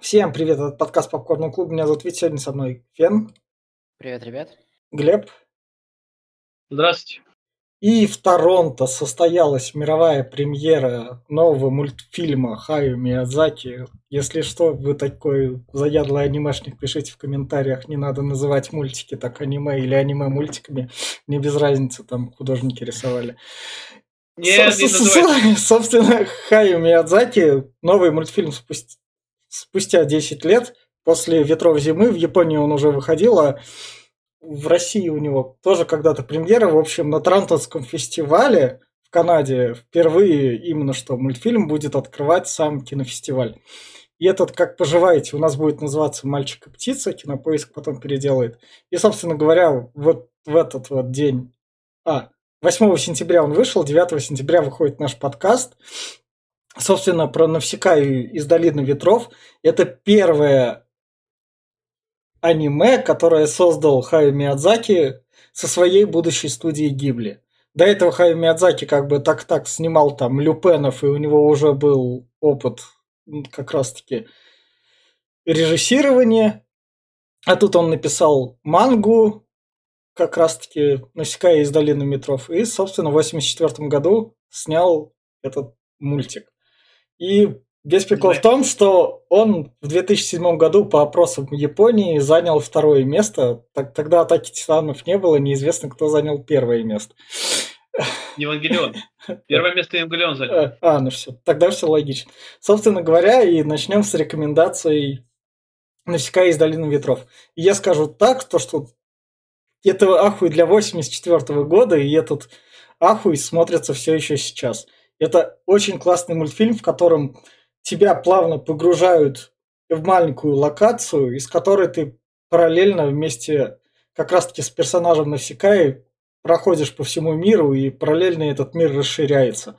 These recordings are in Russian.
Всем привет, это подкаст Попкорный клуб. Меня зовут Витя, сегодня со мной Фен. Привет, ребят. Глеб. Здравствуйте. И в Торонто состоялась мировая премьера нового мультфильма Хаю Миядзаки. Если что, вы такой заядлый анимешник, пишите в комментариях. Не надо называть мультики так аниме или аниме мультиками. Мне без разницы, там художники рисовали. Нет, не Собственно, Хаю Миядзаки новый мультфильм спустя спустя 10 лет, после «Ветров зимы», в Японии он уже выходил, а в России у него тоже когда-то премьера. В общем, на Трантонском фестивале в Канаде впервые именно что мультфильм будет открывать сам кинофестиваль. И этот «Как поживаете» у нас будет называться «Мальчик и птица», кинопоиск потом переделает. И, собственно говоря, вот в этот вот день... А, 8 сентября он вышел, 9 сентября выходит наш подкаст собственно, про Навсекаю из Долины Ветров. Это первое аниме, которое создал Хаю Миядзаки со своей будущей студией Гибли. До этого Хаю Миядзаки как бы так-так снимал там Люпенов, и у него уже был опыт как раз-таки режиссирования. А тут он написал мангу, как раз-таки Навсекая из Долины Ветров. И, собственно, в 1984 году снял этот мультик. И весь прикол в том, что он в 2007 году по опросам Японии занял второе место. Так, тогда атаки титанов не было, неизвестно, кто занял первое место. Евангелион. Первое место Евангелион занял. А, а, ну все, тогда все логично. Собственно говоря, и начнем с рекомендацией Навсекая из Долины Ветров. И я скажу так, то, что это ахуй для 84 года, и этот ахуй смотрится все еще сейчас – это очень классный мультфильм, в котором тебя плавно погружают в маленькую локацию, из которой ты параллельно вместе как раз-таки с персонажем Навсекай проходишь по всему миру, и параллельно этот мир расширяется.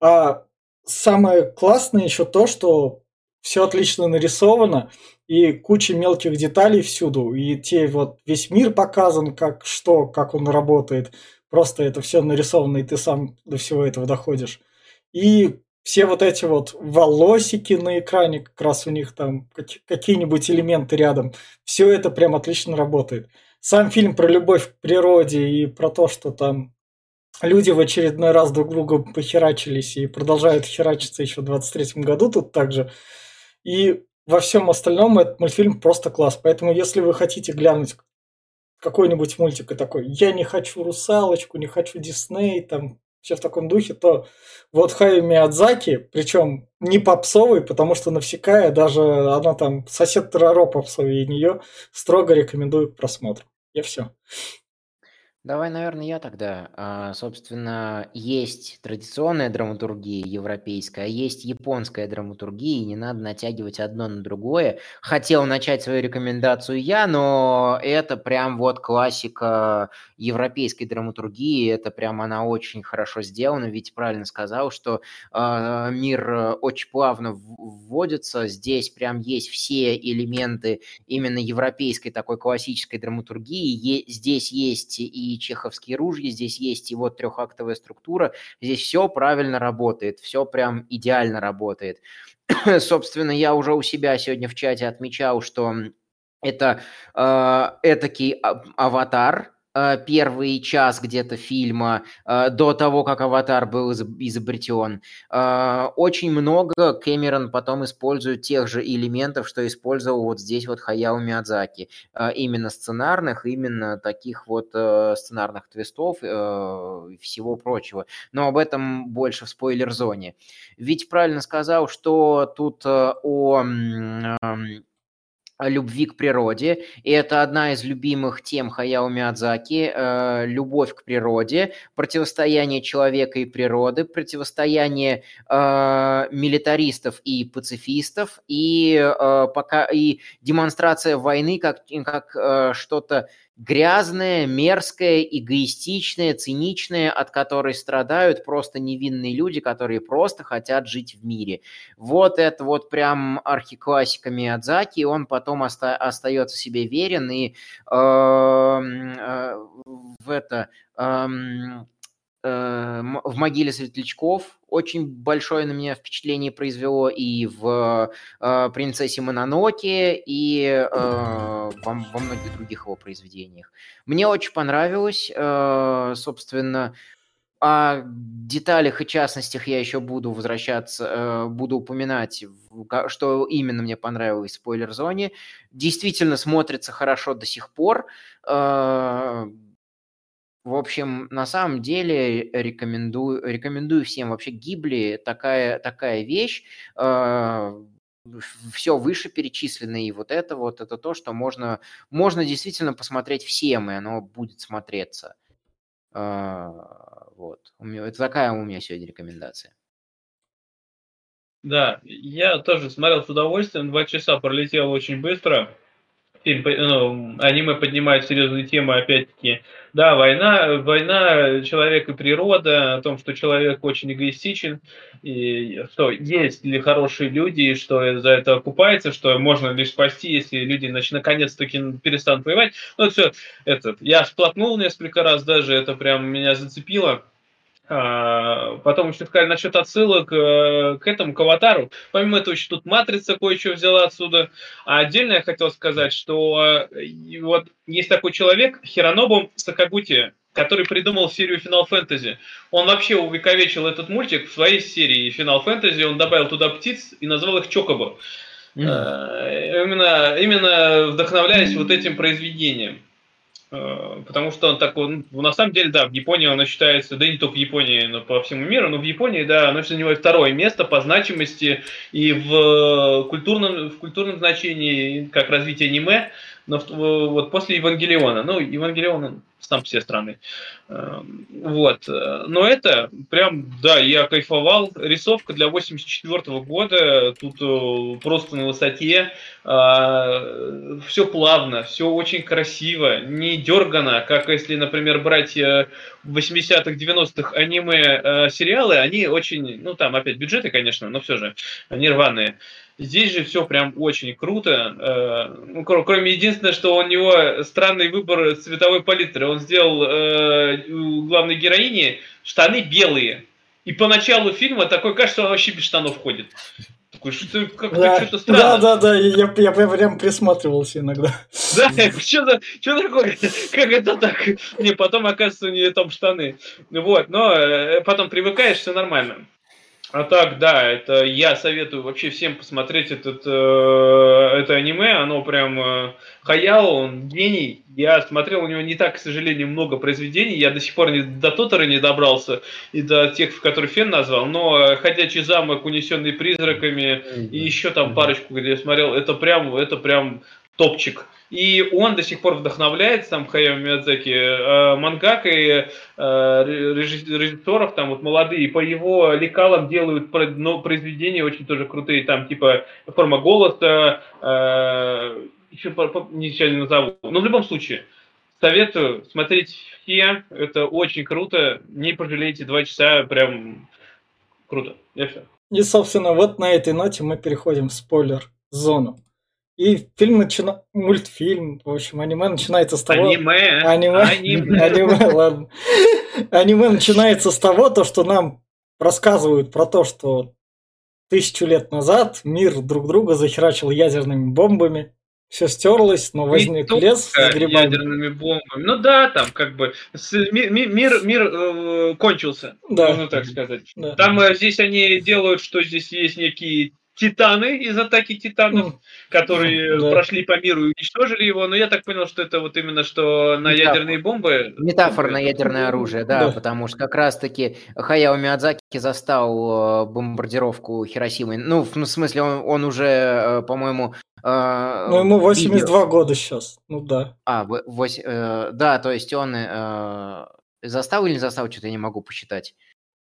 А самое классное еще то, что все отлично нарисовано, и куча мелких деталей всюду, и те вот весь мир показан, как что, как он работает, Просто это все нарисовано, и ты сам до всего этого доходишь. И все вот эти вот волосики на экране, как раз у них там какие-нибудь элементы рядом, все это прям отлично работает. Сам фильм про любовь к природе и про то, что там люди в очередной раз друг друга похерачились и продолжают херачиться еще в 23 году тут также. И во всем остальном этот мультфильм просто класс. Поэтому если вы хотите глянуть какой-нибудь мультик и такой, я не хочу русалочку, не хочу Дисней, там все в таком духе, то вот Хай Миядзаки, причем не попсовый, потому что Навсекая, даже она там сосед Тороро попсовый, и нее строго рекомендую к просмотру. Я все. Давай, наверное, я тогда. А, собственно, есть традиционная драматургия европейская, а есть японская драматургия, и не надо натягивать одно на другое. Хотел начать свою рекомендацию я, но это прям вот классика европейской драматургии, это прям она очень хорошо сделана, ведь правильно сказал, что э, мир очень плавно вводится, здесь прям есть все элементы именно европейской такой классической драматургии, е- здесь есть и чеховские ружья, здесь есть и вот трехактовая структура, здесь все правильно работает, все прям идеально работает. Собственно, я уже у себя сегодня в чате отмечал, что это э, этакий аватар, первый час где-то фильма э, до того, как «Аватар» был изобретен. Э, очень много Кэмерон потом использует тех же элементов, что использовал вот здесь вот Хаяо Миядзаки. Именно сценарных, именно таких вот сценарных твистов и всего прочего. Но об этом больше в спойлер-зоне. Ведь правильно сказал, что тут о любви к природе, и это одна из любимых тем Хаяо Миядзаки э, – любовь к природе, противостояние человека и природы, противостояние э, милитаристов и пацифистов, и, э, пока, и демонстрация войны как, как э, что-то грязная, мерзкая, эгоистичная, циничная, от которой страдают просто невинные люди, которые просто хотят жить в мире. Вот это вот прям архиклассика Миядзаки, он потом оста- остается себе верен и э, э, в это... Э, в могиле светлячков очень большое на меня впечатление произвело и в э, «Принцессе Мононоке», и э, во, во многих других его произведениях. Мне очень понравилось, э, собственно, о деталях и частностях я еще буду возвращаться, э, буду упоминать, что именно мне понравилось в спойлер-зоне. Действительно смотрится хорошо до сих пор. В общем, на самом деле рекомендую, рекомендую всем вообще Гибли такая, такая вещь. Э, все выше перечисленное, и вот это вот, это то, что можно, можно действительно посмотреть всем, и оно будет смотреться. Вот. У меня, это такая у меня сегодня рекомендация. Да, я тоже смотрел с удовольствием. Два часа пролетело очень быстро. Ну, аниме поднимает серьезные темы, опять-таки. Да, война, война, человек и природа, о том, что человек очень эгоистичен, и что есть ли хорошие люди, и что за это окупается, что можно лишь спасти, если люди наконец-таки перестанут воевать. Ну, все, этот, я сплотнул несколько раз даже, это прям меня зацепило. Потом еще сказали насчет отсылок э, к этому, к аватару. Помимо этого, еще тут матрица кое-что взяла отсюда. А отдельно я хотел сказать, что э, вот есть такой человек, Хиронобу Сакагути, который придумал серию Final Fantasy. Он вообще увековечил этот мультик в своей серии Final Fantasy, он добавил туда птиц и назвал их Чокобо. Mm-hmm. Именно, именно вдохновляясь mm-hmm. вот этим произведением. Э, потому что он такой, ну, на самом деле, да, в Японии он считается, да и не только в Японии, но по всему миру, но в Японии, да, оно занимает второе место по значимости и в культурном, в культурном значении, как развитие аниме, но вот после Евангелиона, ну, Евангелион сам все страны. Эм, вот. Но это прям, да, я кайфовал. Рисовка для 84 года, тут э, просто на высоте. А, все плавно, все очень красиво, не дергано, как если, например, брать 80-х, э, 90-х аниме-сериалы, э, они очень, ну там опять бюджеты, конечно, но все же, они рваные. Здесь же все прям очень круто. Э, ну, кроме единственного, что у него странный выбор цветовой палитры. Он сделал э, у главной героини штаны белые. И по началу фильма такое кажется, что она вообще без штанов ходит. Такой, что как да, что-то странно. Да, да, да, я, я, я прям присматривался иногда. Да, что, что такое? Как это так? Не, потом оказывается у нее там штаны. Вот, но э, потом привыкаешь, все нормально. А так, да, это я советую вообще всем посмотреть этот, э, это аниме, оно прям э, Хаяо, он гений. Я смотрел у него не так, к сожалению, много произведений, я до сих пор не, до Тотора не добрался и до тех, в которые Фен назвал, но «Ходячий замок», «Унесенный призраками» и еще там парочку, где я смотрел, это прям, это прям топчик. И он до сих пор вдохновляет, сам Хаяо Миядзаки, э, мангак и э, режиссеров, там вот молодые, по его лекалам делают ну, произведения очень тоже крутые, там типа форма голоса, э, еще ничего не назову. Но в любом случае, советую смотреть все, это очень круто, не пожалейте два часа, прям круто. Я все. И, собственно, вот на этой ноте мы переходим в спойлер-зону. И фильм начинает... Мультфильм, в общем, аниме начинается с того... Аниме! Аниме, аниме, аниме ладно. Аниме начинается с того, то, что нам рассказывают про то, что тысячу лет назад мир друг друга захерачил ядерными бомбами. Все стерлось, но возник И лес с грибами. ядерными бомбами. Ну да, там как бы с, мир, мир, мир э, кончился, да. можно так сказать. Да. Там э, здесь они делают, что здесь есть некие Титаны из атаки Титанов, которые да. прошли по миру и уничтожили его. Но я так понял, что это вот именно что на Метафор. ядерные бомбы. Метафора на ядерное оружие, да, да. потому что как раз-таки Хаяо Миядзаки застал э, бомбардировку Хиросимы. Ну, в смысле, он, он уже, э, по-моему, э, ну, ему 82 видео. года сейчас, ну да. А, 8, э, да, то есть он э, застал или не застал, что-то я не могу посчитать.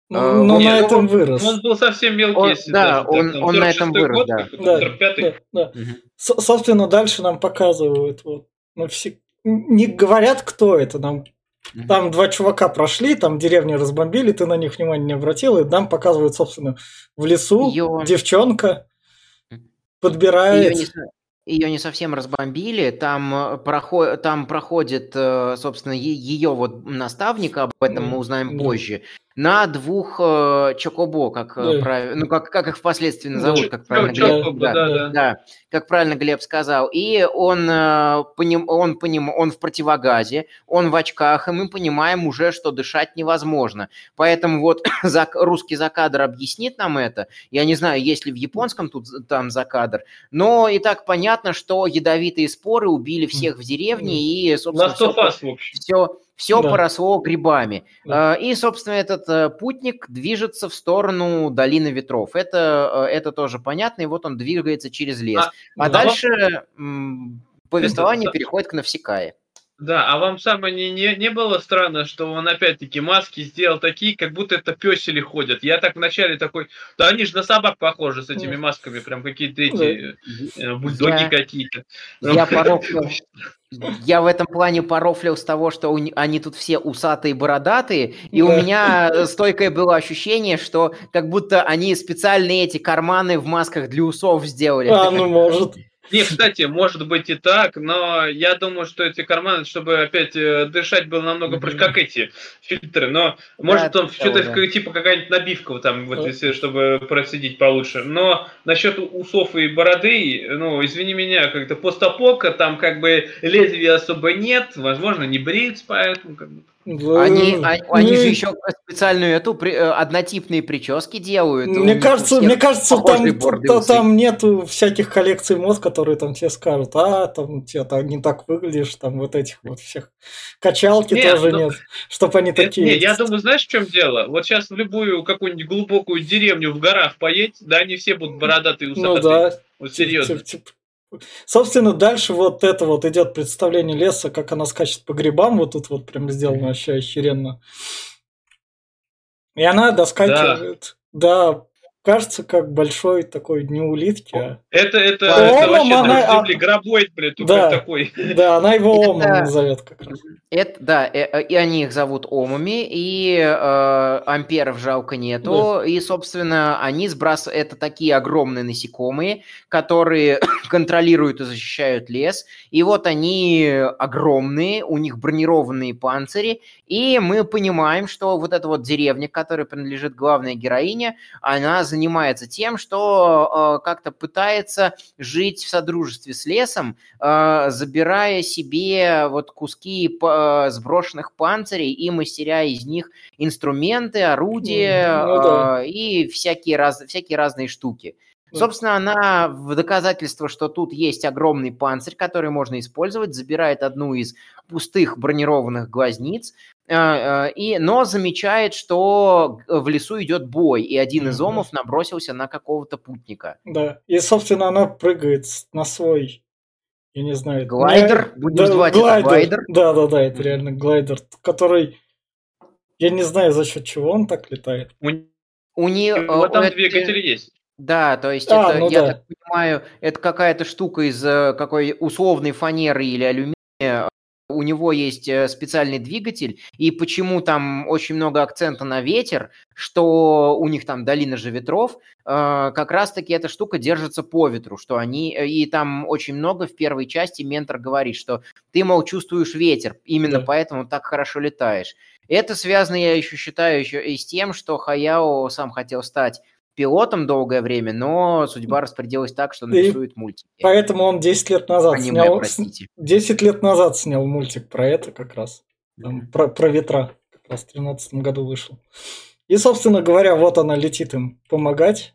Ну, а, но на этом он, вырос. Он был совсем мелкий. Он, если да, даже, он, так, он на этом вырос, год, да. Да, да, да. Угу. Собственно, дальше нам показывают, вот, ну, все, не говорят, кто это, нам угу. там два чувака прошли, там деревню разбомбили, ты на них внимания не обратил, и нам показывают, собственно, в лесу Её... девчонка подбирает... Ее не, ее не совсем разбомбили. Там, э, проход, там проходит, э, собственно, ее вот наставник, об этом мы узнаем позже на двух э, Чокобо, как, э, да. прав... ну, как, как их впоследствии назовут, как правильно Глеб, да, да, да. да, как правильно Глеб сказал. И он, э, поним... он, поним... он в противогазе, он в очках, и мы понимаем уже, что дышать невозможно. Поэтому вот за... русский закадр объяснит нам это. Я не знаю, есть ли в японском тут там закадр, но и так понятно, что ядовитые споры убили всех в деревне, и, собственно, все, все, все да. поросло грибами. Да. И, собственно, этот э, путник движется в сторону долины ветров. Это, э, это тоже понятно, и вот он двигается через лес. А, а дальше вам... повествование переходит к Навсекае. Да, а вам самое не, не, не было странно, что он опять-таки маски сделал такие, как будто это песели ходят? Я так вначале такой, да они же на собак похожи с этими масками, прям какие-то эти э, бульдоги какие-то. Я порог я в этом плане порофлил с того, что у, они тут все усатые, бородатые, и у меня стойкое было ощущение, что как будто они специальные эти карманы в масках для усов сделали. А, ну может. Не, кстати, может быть и так, но я думаю, что эти карманы, чтобы опять э, дышать было намного проще, как эти фильтры, но может там что-то типа какая-нибудь набивка вот там, вот, если, чтобы просидеть получше. Но насчет усов и бороды, ну, извини меня, как-то постапока, там как бы лезвия особо нет, возможно, не бреются, поэтому как бы... Они, они, они же еще специальную эту при, э, однотипные прически делают. Мне кажется, мне кажется, там, там, там нету всяких коллекций мод, которые там все скажут, а там тебе не так выглядишь, там вот этих вот всех качалки нет, тоже ну, нет, чтобы они нет, такие. Нет, я думаю, знаешь, в чем дело? Вот сейчас в любую какую-нибудь глубокую деревню в горах поедь, да, они все будут бородатые, усатые. Ну да. Вот серьезно. Тип, тип, тип, Собственно, дальше вот это вот идет представление леса, как она скачет по грибам. Вот тут вот прям сделано вообще охеренно. И она доскакивает. Да. да, кажется, как большой такой не улитки. А... Это, это, это вообще она, земли, грабоид, блядь, да, такой. Да, она его Омом это, назовет как раз. Это, да, э, э, и они их зовут Омами, и э, амперов жалко нету, да. и, собственно, они сбрасывают, это такие огромные насекомые, которые контролируют и защищают лес, и вот они огромные, у них бронированные панцири, и мы понимаем, что вот эта вот деревня, которой принадлежит главная героиня, она занимается тем, что э, как-то пытается жить в содружестве с лесом, э, забирая себе вот куски э, сброшенных панцирей и мастеря из них инструменты, орудия ну, да. и всякие, раз, всякие разные штуки. Собственно, она в доказательство, что тут есть огромный панцирь, который можно использовать, забирает одну из пустых бронированных глазниц, и, но замечает, что в лесу идет бой, и один из омов набросился на какого-то путника. Да, и, собственно, она прыгает на свой, я не знаю... Глайдер? Не... Будем да, звать глайдер. это глайдер? Да-да-да, это реально глайдер, который... Я не знаю, за счет чего он так летает. У, у нее... Вот там это... двигатель есть. Да, то есть а, это, ну я да. так понимаю, это какая-то штука из э, какой условной фанеры или алюминия, у него есть э, специальный двигатель, и почему там очень много акцента на ветер, что у них там долина же ветров, э, как раз-таки эта штука держится по ветру, что они, э, и там очень много в первой части ментор говорит, что ты, мол, чувствуешь ветер, именно да. поэтому так хорошо летаешь. Это связано, я еще считаю, еще и с тем, что Хаяо сам хотел стать пилотом долгое время, но судьба распорядилась так, что он и рисует мультики. Поэтому он 10 лет назад Аниме, снял... Простите. 10 лет назад снял мультик про это как раз. Там, про, про ветра. Как раз в 2013 году вышел. И, собственно говоря, вот она летит им помогать.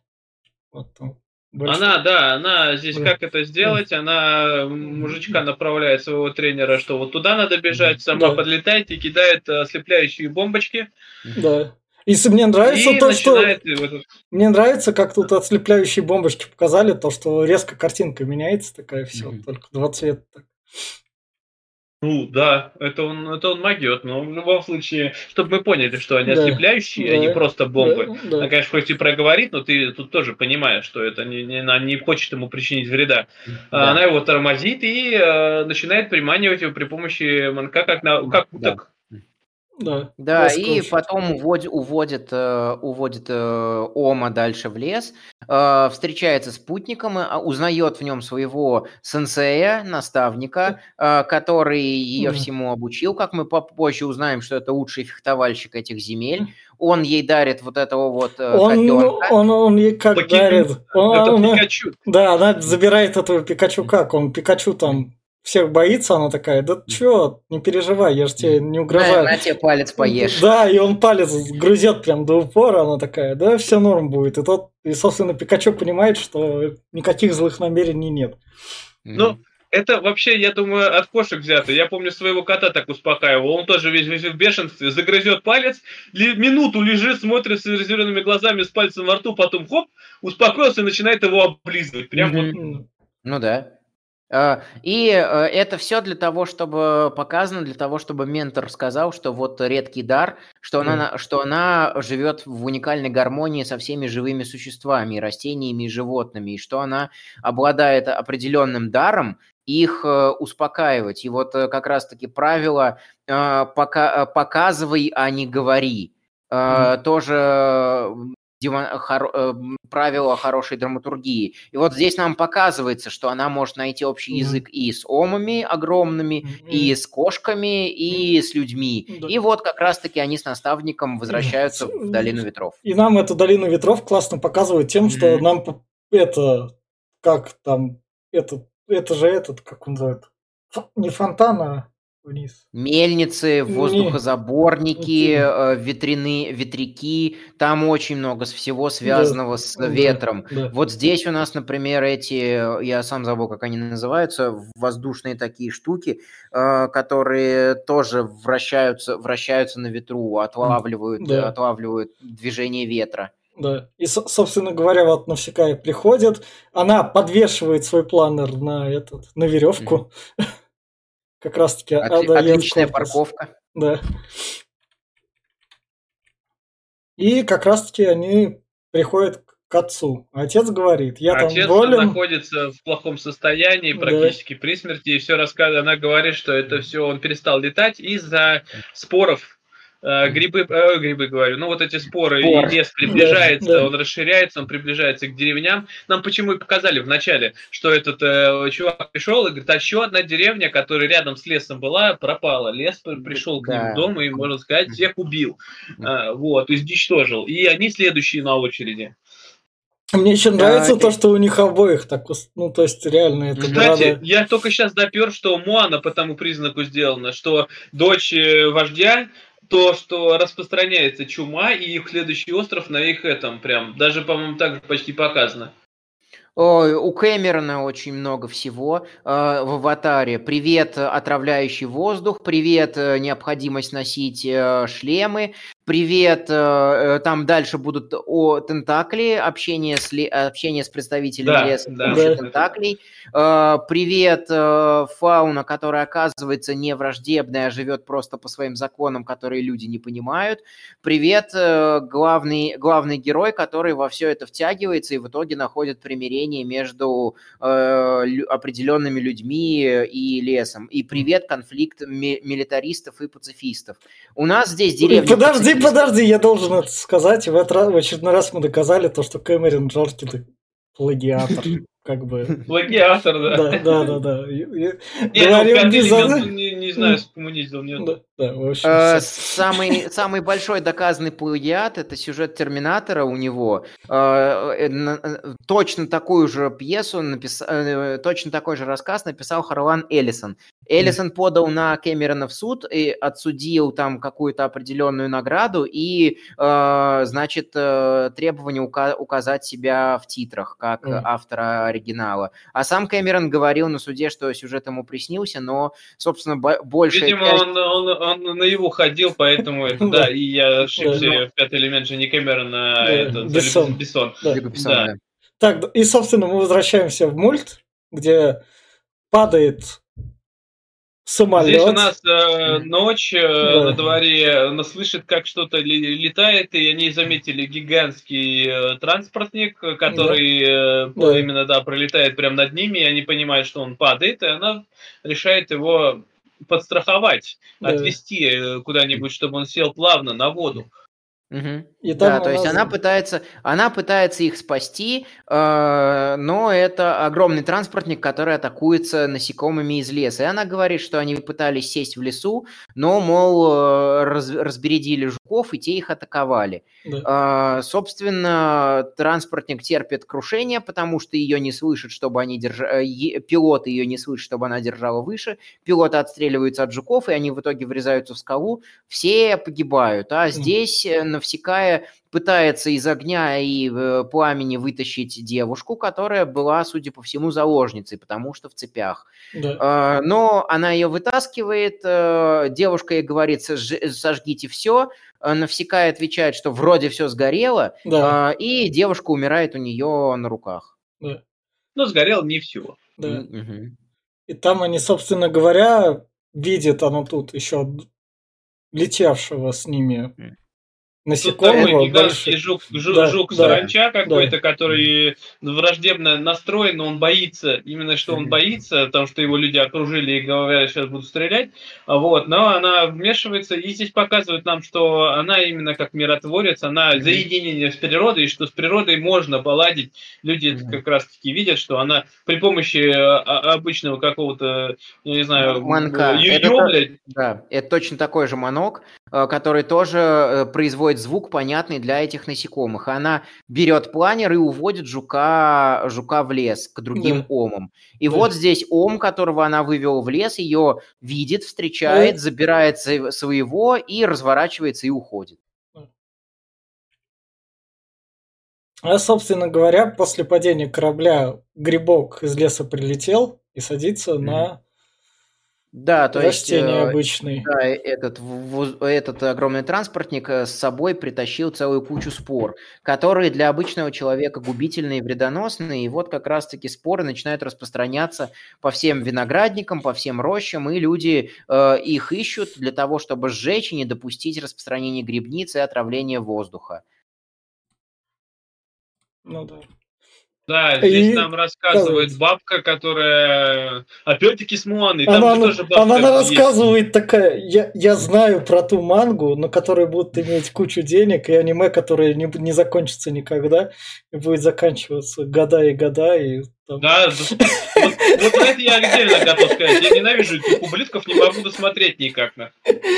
Вот там. Больше. Она, да, она здесь да. как это сделать, она мужичка направляет своего тренера, что вот туда надо бежать, сама да. подлетает и кидает ослепляющие бомбочки. Да. И мне нравится и то, что... Этот... Мне нравится, как тут отслепляющие бомбочки показали, то, что резко картинка меняется такая, все, mm-hmm. только два цвета. Так. Ну да, это он, это он могет, но в любом случае, чтобы мы поняли, что они да, ослепляющие, да, а не просто бомбы. Да, да. Она, конечно, хоть и проговорит, но ты тут тоже понимаешь, что это не, не, она не хочет ему причинить вреда. Да. Она его тормозит и э, начинает приманивать его при помощи манка, как, на, как уток. Да, Да, и очень. потом уводит, уводит, э, уводит э, Ома дальше в лес, э, встречается с путником, узнает в нем своего сенсея, наставника, который ее всему обучил. Как мы попозже узнаем, что это лучший фехтовальщик этих земель. Он ей дарит вот этого вот Он, котенка. он, он ей как Покемон. дарит. Он- Это она- Пикачу. да, она забирает этого Пикачу как? Он Пикачу там всех боится, она такая, да чё, не переживай, я же тебе не На, угрожаю. на тебе палец поешь. Да, и он палец грызет прям до упора, она такая, да, все норм будет. И тот, и, собственно, Пикачу понимает, что никаких злых намерений нет. Ну, это вообще, я думаю, от кошек взято. Я помню своего кота так успокаивал. Он тоже весь, весь в бешенстве, загрызет палец, ли- минуту лежит, смотрит с разъяренными глазами, с пальцем во рту, потом хоп, успокоился и начинает его облизывать. Прям вот Мгм. М, Ну да. А, И э, это все для того, чтобы показано, для того, чтобы ментор сказал, что вот редкий дар, что она, на- что она живет в уникальной гармонии со всеми живыми существами, растениями и животными, и что она обладает определенным даром их э, успокаивать. И вот э, как раз-таки правило э, пока, э, показывай, а не говори. Э, Тоже э, дема- хоро- э, м, правило хорошей драматургии. И вот здесь нам показывается, что она может найти общий Мгм. язык и с омами огромными, и с кошками, и с людьми. Да. И вот как раз-таки они с наставником возвращаются С- в Долину Ветров. И нам эту долину ветров классно показывают тем, что Мгм. нам это, как там, это, это же этот, как он называет, не фонтан, а вниз. Мельницы, воздухозаборники, Вот э, ветряные, ветряки, там очень много с- всего связанного с Да, ветром. да. Вот здесь у нас, например, эти, я сам забыл, как они называются, воздушные такие штуки, э, которые тоже вращаются, вращаются на ветру, отлавливают, Да. отлавливают движение ветра. Да. И, со- собственно говоря, вот Навсекая приходит, она подвешивает свой планер на этот, на веревку. Как раз таки Отли- отдает отличная корпус. парковка. Да. И как раз таки они приходят к отцу. Отец говорит, я Отец там болен. находится в плохом состоянии, Да. практически при смерти, и все рассказывает. Она говорит, что это все он перестал летать из-за споров. Э, грибы, э, грибы говорю, ну вот эти споры, Спор. и лес приближается, Да, да. он расширяется, он приближается к деревням. Нам почему и показали в начале, что этот э, чувак пришел и говорит, а еще одна деревня, которая рядом с лесом была, пропала. Лес при- пришел к ним Да. в дом и, можно сказать, всех убил. А, вот, изничтожил. И они следующие на очереди. Мне еще нравится окей. то, что у них обоих так, ну то есть реально это Кстати, надо- я только сейчас допер, что Моана по тому признаку сделана, что дочь э, вождя, то, что распространяется чума, и их следующий остров на их этом прям, даже, по-моему, так же почти показано. Ой, у Кэмерона очень много всего э, в аватаре. Привет, отравляющий воздух, привет, э, необходимость носить э, шлемы, привет, э, э, там дальше будут о тентакли, общение с, ле- общение с представителями Да, леса, да. Да. тентаклей. Э, привет, фауна, которая оказывается не враждебная, а живет просто по своим законам, которые люди не понимают. Привет, главный, главный герой, который во все это втягивается и в итоге находит примирение между определенными людьми и лесом. И привет, конфликт ми- милитаристов и пацифистов. У нас здесь деревня... Подожди. подожди, я должен это сказать. В, этот раз- в очередной раз мы доказали то, что Кэмерон Джорки ты плагиатор. Как бы. Плагиатор, да. Да, да, да, да. Ну, Говорил ну, не, не знаю, скоммунизил, нет. Да, да, в общем, Э. Самый, самый большой доказанный плагиат это сюжет Терминатора у него. Э, э, Точно такую же пьесу, напис- э, точно такой же рассказ написал Харлан Эллисон. Эллисон подал на Кэмерона в суд и отсудил там какую-то определенную награду и, э, значит, э, требование ука- указать себя в титрах как автора оригинала. А сам Кэмерон говорил на суде, что сюжет ему приснился, но, собственно, бо- большая Видимо, часть- он, он, он на его ходил, поэтому это, Да. и я ошибся, в пятый элемент же не Кэмерон, а это, Бессон. Бессон. Да. Так, и, собственно, мы возвращаемся в мульт, где падает самолет. Здесь у нас э, ночь, э, Да. на дворе, она слышит, как что-то летает, и они заметили гигантский э, транспортник, э, который э, Да. именно, да, пролетает прямо над ними, и они понимают, что он падает, и она решает его подстраховать, да. отвести э, куда-нибудь, чтобы он сел плавно на воду. Угу. И да, то есть она пытается, она пытается их спасти, э, но это огромный транспортник, который атакуется насекомыми из леса. И она говорит, что они пытались сесть в лесу, но, мол, э, раз, разбередили жуков, и те их атаковали. Да. Э, собственно, транспортник терпит крушение, потому что ее не слышат, чтобы они держали... Э, пилоты ее не слышат, чтобы она держала выше. Пилоты отстреливаются от жуков, и они в итоге врезаются в скалу. Все погибают. А здесь на Навсекая пытается из огня и э, пламени вытащить девушку, которая была, судя по всему, заложницей, потому что в цепях. Да. А, но она ее вытаскивает, э, девушка ей говорит, сожгите все, Навсекая отвечает, что вроде все сгорело, да. А, и девушка умирает у нее на руках. Да. Но сгорело не все. Да. Угу. И там они, собственно говоря, видят оно тут еще летевшего с ними насекомого. гигантский жук, жук, да, жук да, саранча какой-то, да. который враждебно настроен, но он боится, именно что он боится, потому что его люди окружили и говорят, сейчас будут стрелять, а вот, но она вмешивается и здесь показывает нам, что она именно как миротворец, она за единение с природой, и что с природой можно поладить. Люди как раз-таки видят, что она при помощи а, а, обычного какого-то, я не знаю, манка. Это, да, это точно такой же манок, э, который тоже э, производит звук, понятный для этих насекомых. Она берет планер и уводит жука, жука в лес к другим да. омам. И да. вот здесь ом, которого она вывела в лес, ее видит, встречает, да. забирает своего и разворачивается и уходит. А, собственно говоря, после падения корабля грибок из леса прилетел и садится mm-hmm. на да, то есть... Э, обычный. Да, этот, этот огромный транспортник э, с собой притащил целую кучу спор, которые для обычного человека губительные и вредоносные. И вот как раз-таки споры начинают распространяться по всем виноградникам, по всем рощам, и люди э, их ищут для того, чтобы сжечь и не допустить распространения грибницы и отравления воздуха. Ну да. Да, здесь и... нам рассказывает бабка, которая опять-таки с Муаной. Она, она, она, она рассказывает такая, я, я знаю про ту мангу, на которой будут иметь кучу денег, и аниме, которое не, не закончится никогда, и будет заканчиваться года и года, и там... Да, вот, вот это я отдельно готов сказать. Я ненавижу этих ублюдков, не могу досмотреть никак. На.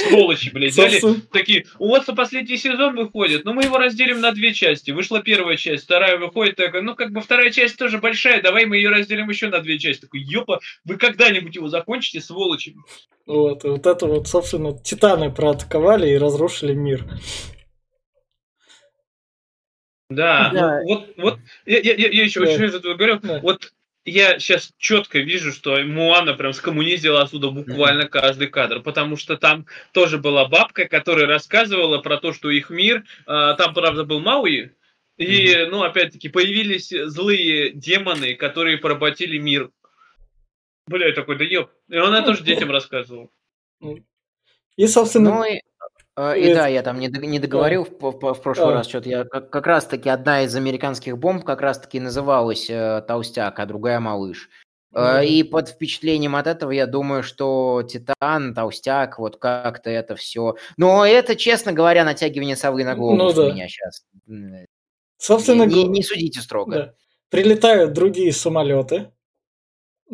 Сволочи, блядь. Взяли такие, у вас последний сезон выходит, но мы его разделим на две части. Вышла первая часть, вторая выходит, такая, ну как бы вторая часть тоже большая, давай мы ее разделим еще на две части. Такой, ёпа, вы когда-нибудь его закончите, сволочи? Вот, и вот это вот, собственно, титаны проатаковали и разрушили мир. Да, да. Ну, вот, вот я, я, я еще, да. еще говорю, да. вот я сейчас четко вижу, что Муана прям скоммунизила оттуда буквально каждый кадр, потому что там тоже была бабка, которая рассказывала про то, что их мир, а, там, правда, был Мауи, и, ну, опять-таки, появились злые демоны, которые поработили мир. Бля, я такой, да ёп. И он это тоже детям рассказывал. И, собственно... Ну, и а, и да, я там не, не договорил в, в, в прошлый а. раз что-то. Я как, как раз-таки одна из американских бомб как раз-таки называлась э, Толстяк, а другая Малыш. Mm-hmm. И под впечатлением от этого я думаю, что Титан, Толстяк, вот как-то это все. Но это, честно говоря, натягивание совы на голову ну, да. меня сейчас. Собственно, не, не судите строго. Да. Прилетают другие самолеты,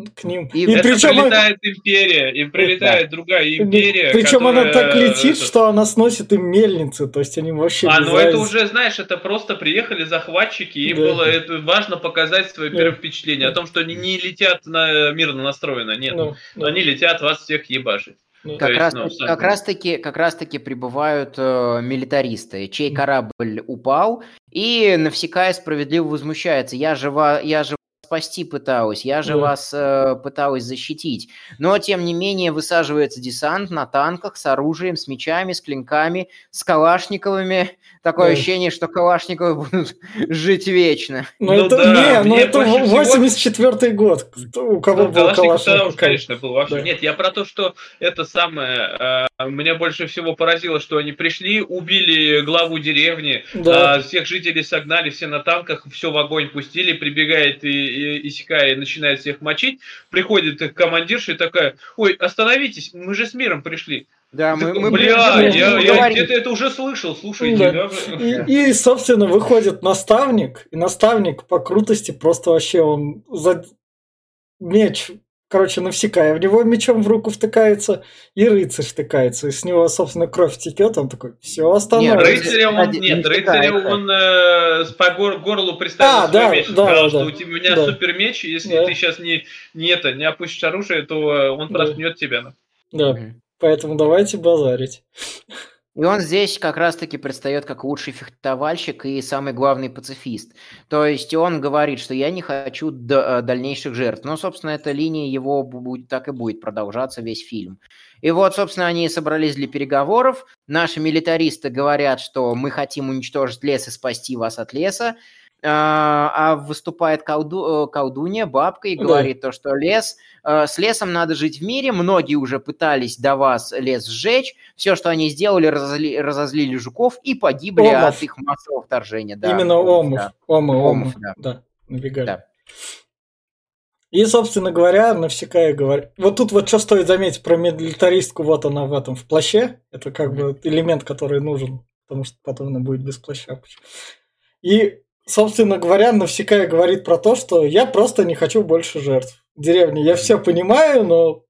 к ним. И, и причем прилетает она... империя, и прилетает да. другая империя. Причем которая... она так летит, это... что она сносит им мельницы, то есть они вообще. А, ну это уже, знаешь, это просто приехали захватчики, им да. было это важно показать свое да. первое впечатление о том, что они не летят на мирно настроено, нет, ну, да. они летят вас всех ебашить. Ну, как, есть, раз, ну, как, раз таки, как раз таки прибывают э, милитаристы, чей корабль упал, и Навсекая справедливо возмущается. Я же, я же спасти пыталась, я же да. вас э, пыталась защитить. Но, тем не менее, высаживается десант на танках с оружием, с мечами, с клинками, с калашниковыми. Такое да. ощущение, что калашниковы будут жить вечно. Ну, ну это, да, не, ну это 84 всего... год. У кого ну, был калашников? конечно, был вообще. Да. Нет, я про то, что это самое... Э, меня больше всего поразило, что они пришли, убили главу деревни, да. э, всех жителей согнали, все на танках, все в огонь пустили, прибегает и Исикай начинает всех мочить, приходит их командирша и такая, ой, остановитесь, мы же с миром пришли. Да, мы, мы Бля, мы- я, мы я где-то это уже слышал, слушайте. Да. да. И, и, собственно, выходит наставник, и наставник по крутости просто вообще он за меч, короче, навсекая, в него мечом в руку втыкается, и рыцарь втыкается, и с него, собственно, кровь текет, он такой, все, Нет, остановится. Рыцаря он, нет, не рыцаря он э, по гор- горлу приставил А, свой да, меч, да, сказал, да, что да. у тебя у меня Да. супер меч, если Да. ты сейчас не, не это, не опустишь оружие, то э, он Да. проткнет тебя. Да. Поэтому давайте базарить. И он здесь как раз-таки предстает как лучший фехтовальщик и самый главный пацифист. То есть он говорит, что я не хочу э, дальнейших жертв. Но, собственно, эта линия его бу- будет, так и будет продолжаться весь фильм. И вот, собственно, они собрались для переговоров. Наши милитаристы говорят, что мы хотим уничтожить лес и спасти вас от леса. А а выступает колду- э, колдунья, бабка, и Да. говорит то, что лес, э, с лесом надо жить в мире. Многие уже пытались до вас лес сжечь. Все, что они сделали, разозли- разозлили жуков и погибли Омов. от их массового вторжения. Да, Именно Омов, Омов. да. Омы, Омов, Омы, да. да, набегали. Да. И, собственно говоря, навсекая говорит. Вот тут вот что стоит заметить про милитаристку, вот она в этом, в плаще. Это как бы элемент, который нужен, потому что потом она будет без плаща. И, собственно говоря, навсекая говорит про то, что я просто не хочу больше жертв. В деревне я все понимаю, но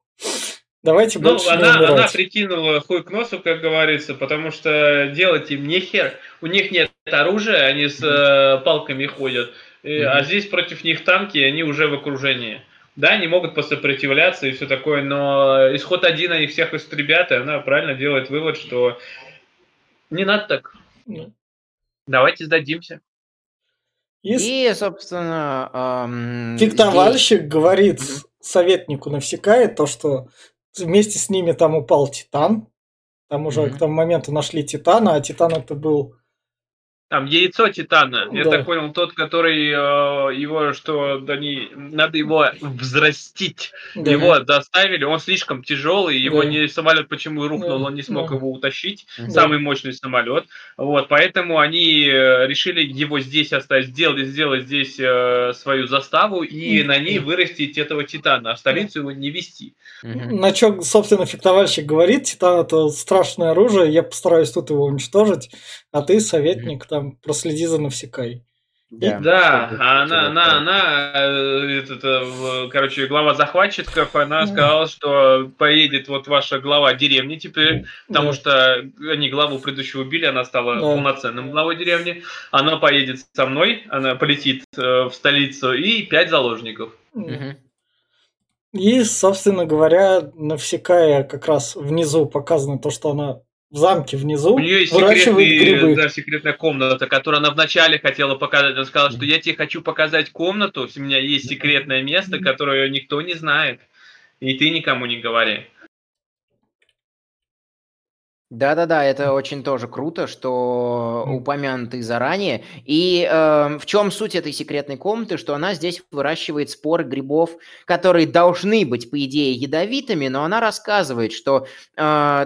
давайте Ну, больше не она, она умирать. прикинула хуй к носу, как говорится, потому что делать им нехер. У них нет оружия, они с э, палками ходят. И- А Мгм. здесь против них танки, и они уже в окружении. Да, они могут посопротивляться и все такое, но исход один, они всех истребят, и она правильно делает вывод, что не надо так. Ну. Давайте сдадимся. И И, собственно, ам, фехтовальщик говорит Мгм. советнику навсекая то, что вместе с ними там упал Титан. Там уже Мгм. к тому моменту нашли Титана, а Титан это был... Там яйцо Титана. Я Да. так понял, тот, который э, его, что они, надо его взрастить. да, Его доставили, он слишком тяжелый, его Да. не самолет почему и рухнул, Да, он не смог да. его утащить. Мгм. Самый мощный самолет. Вот, поэтому они э, решили его здесь оставить, сделали, сделать здесь э, свою заставу и Мгм. на ней вырастить этого титана, а в столицу его не вести. Мгм. На что, собственно, фехтовальщик говорит, Титан это страшное оружие, я постараюсь тут его уничтожить, а ты, советник, там, проследи за навсекай. Да, Да, а она, она, она, э, этот, э, короче, глава захватчиков, она сказала, что поедет вот ваша глава деревни теперь, потому Да. что они главу предыдущего убили, она стала Да. полноценным главой деревни. Она поедет со мной, она полетит э, в столицу и пять заложников. Мгм. И, собственно говоря, навсекая как раз внизу показано то, что она в замке внизу У нее есть секретный, грибы. да, секретная комната, которую она вначале хотела показать. Она сказала, что я тебе хочу показать комнату, у меня есть секретное место, которое никто не знает. И ты никому не говори. Да-да-да, это очень тоже круто, что упомянуты заранее. И э, в чем суть этой секретной комнаты, что она здесь выращивает споры грибов, которые должны быть, по идее, ядовитыми, но она рассказывает, что э,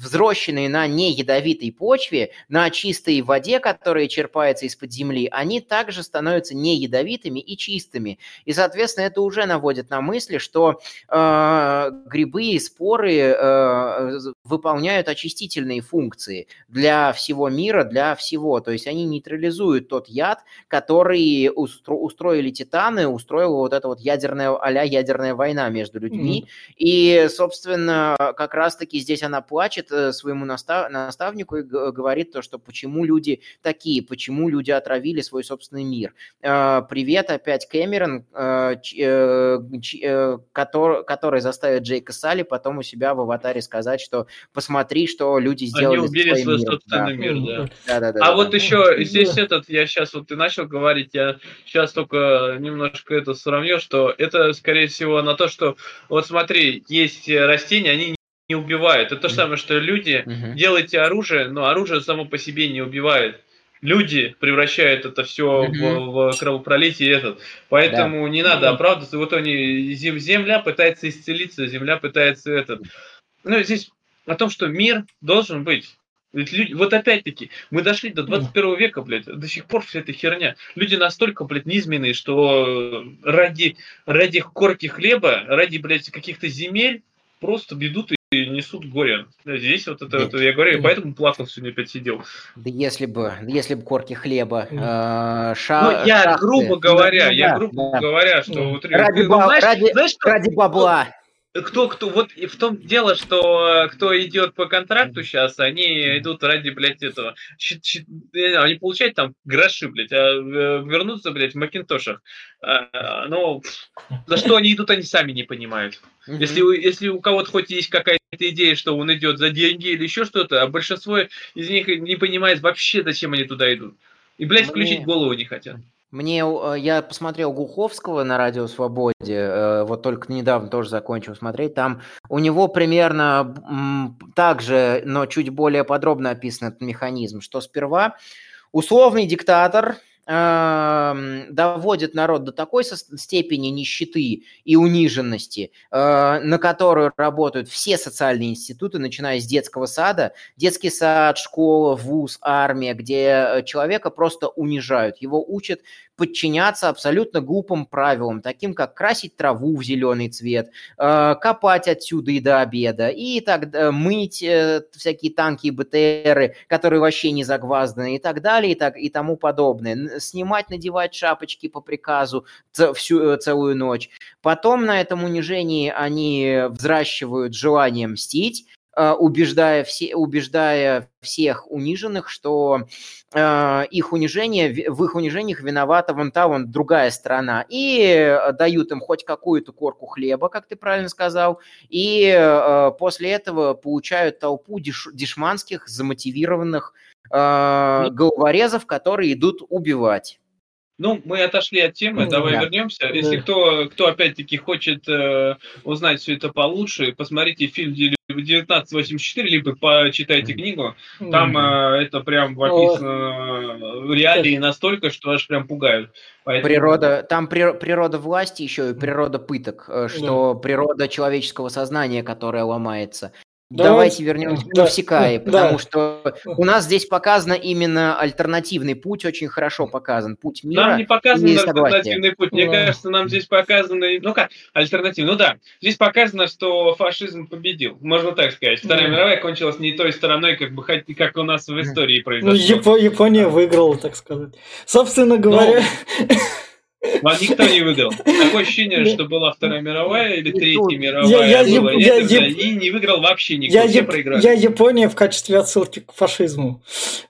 взрощенные на неядовитой почве, на чистой воде, которая черпается из-под земли, они также становятся не ядовитыми и чистыми. И, соответственно, это уже наводит на мысли, что э, грибы и споры э, выполняют очистительные функции для всего мира, для всего. То есть они нейтрализуют тот яд, который устро- устроили титаны, устроила вот эта вот ядерная, а-ля ядерная война между людьми. И, собственно, как раз-таки здесь она плачет своему настав- наставнику и говорит то, что почему люди такие, почему люди отравили свой собственный мир. Э, Привет опять Кэмерон, э, ч- э, э, который, который заставит Джейка Салли потом у себя в аватаре сказать, что посмотри, что люди сделали Они убили твоим свой миром. собственный Да. мир, Мгм. да. Да-да-да. А вот да. еще Ну, здесь да. этот, я сейчас вот ты начал говорить, я сейчас только немножко это сравню, что это скорее всего на то, что вот смотри, есть э, растения, они не убивают. Это то же самое, что люди Мгм. делайте оружие, но оружие само по себе не убивает. Люди превращают это все Мгм. в, в кровопролитие этот. Поэтому не надо Да. оправдываться. Вот они, зем- земля пытается исцелиться, земля пытается этот. Ну, здесь о том, что мир должен быть. Ведь люди, вот опять-таки, мы дошли до 21 века, блядь, до сих пор вся эта херня. Люди настолько, блядь, низменные, что ради, ради корки хлеба, ради, блядь, каких-то земель просто ведут и несут горе. Здесь вот это, вот, я говорю, поэтому плакал сегодня опять сидел. Да если бы, если бы корки хлеба, э, ша, Ну, я шахты, грубо говоря, да, я грубо да. говоря, что... Вот, ради, ну, знаешь, ради, знаешь, ради бабла кто, кто, вот и в том дело, что кто идет по контракту сейчас, они идут ради, блядь, этого, щит, щит, они получают там гроши, блядь, а э, вернуться, блядь, в Макинтошах. А, но за что они идут, они сами не понимают. Если, если у кого-то хоть есть какая-то идея, что он идет за деньги или еще что-то, а большинство из них не понимает вообще, зачем они туда идут. И, блядь, ну, включить голову не хотят. Мне, э, я посмотрел Гуховского на Радио Свободе, э, вот только недавно тоже закончил смотреть, там у него примерно так же, но чуть более подробно описан этот механизм, что сперва условный диктатор – доводит народ до такой степени нищеты и униженности, э, на которую работают все социальные институты, начиная с детского сада, детский сад, школа, вуз, армия, где э, человека просто унижают, его учат подчиняться абсолютно глупым правилам, таким как красить траву в зеленый цвет, э, копать отсюда и до обеда, и так мыть всякие танки и БТРы, которые вообще не загвазданы, и так далее, и, так, и тому подобное снимать, надевать шапочки по приказу всю э, целую ночь. Потом на этом унижении они взращивают желание мстить, э, убеждая, все, убеждая всех униженных, что э, их унижение, в их унижениях виновата вон та, вон другая сторона. И дают им хоть какую-то корку хлеба, как ты правильно сказал, и э, после этого получают толпу деш, дешманских, замотивированных э, головорезов, которые идут убивать. Ну, мы отошли от темы, ну, давай да. вернемся. Если да. кто, кто опять-таки хочет э, узнать все это получше, посмотрите фильм 1984, либо почитайте книгу. Там э, это прям описано э, реалии настолько, что аж прям пугают. Поэтому... Природа, там при, природа власти еще и природа пыток, э, что да. природа человеческого сознания, которая ломается. Давайте, вернемся к Навсекае, да, потому да. что у нас здесь показано именно альтернативный путь, очень хорошо показан, путь мира. Нам не показан альтернативный путь, мне да. кажется, нам здесь показано, ну как, альтернативный, ну да, здесь показано, что фашизм победил, можно так сказать. Вторая да. мировая кончилась не той стороной, как бы как у нас в истории ну, произошло. Япо Япония выиграла, так сказать. Собственно говоря... Но... Вам никто не выиграл. Такое ощущение, что была Вторая мировая или Третья мировая, я, я, была, я, я, и не выиграл вообще никто, я, все проиграли. Я Япония в качестве отсылки к фашизму.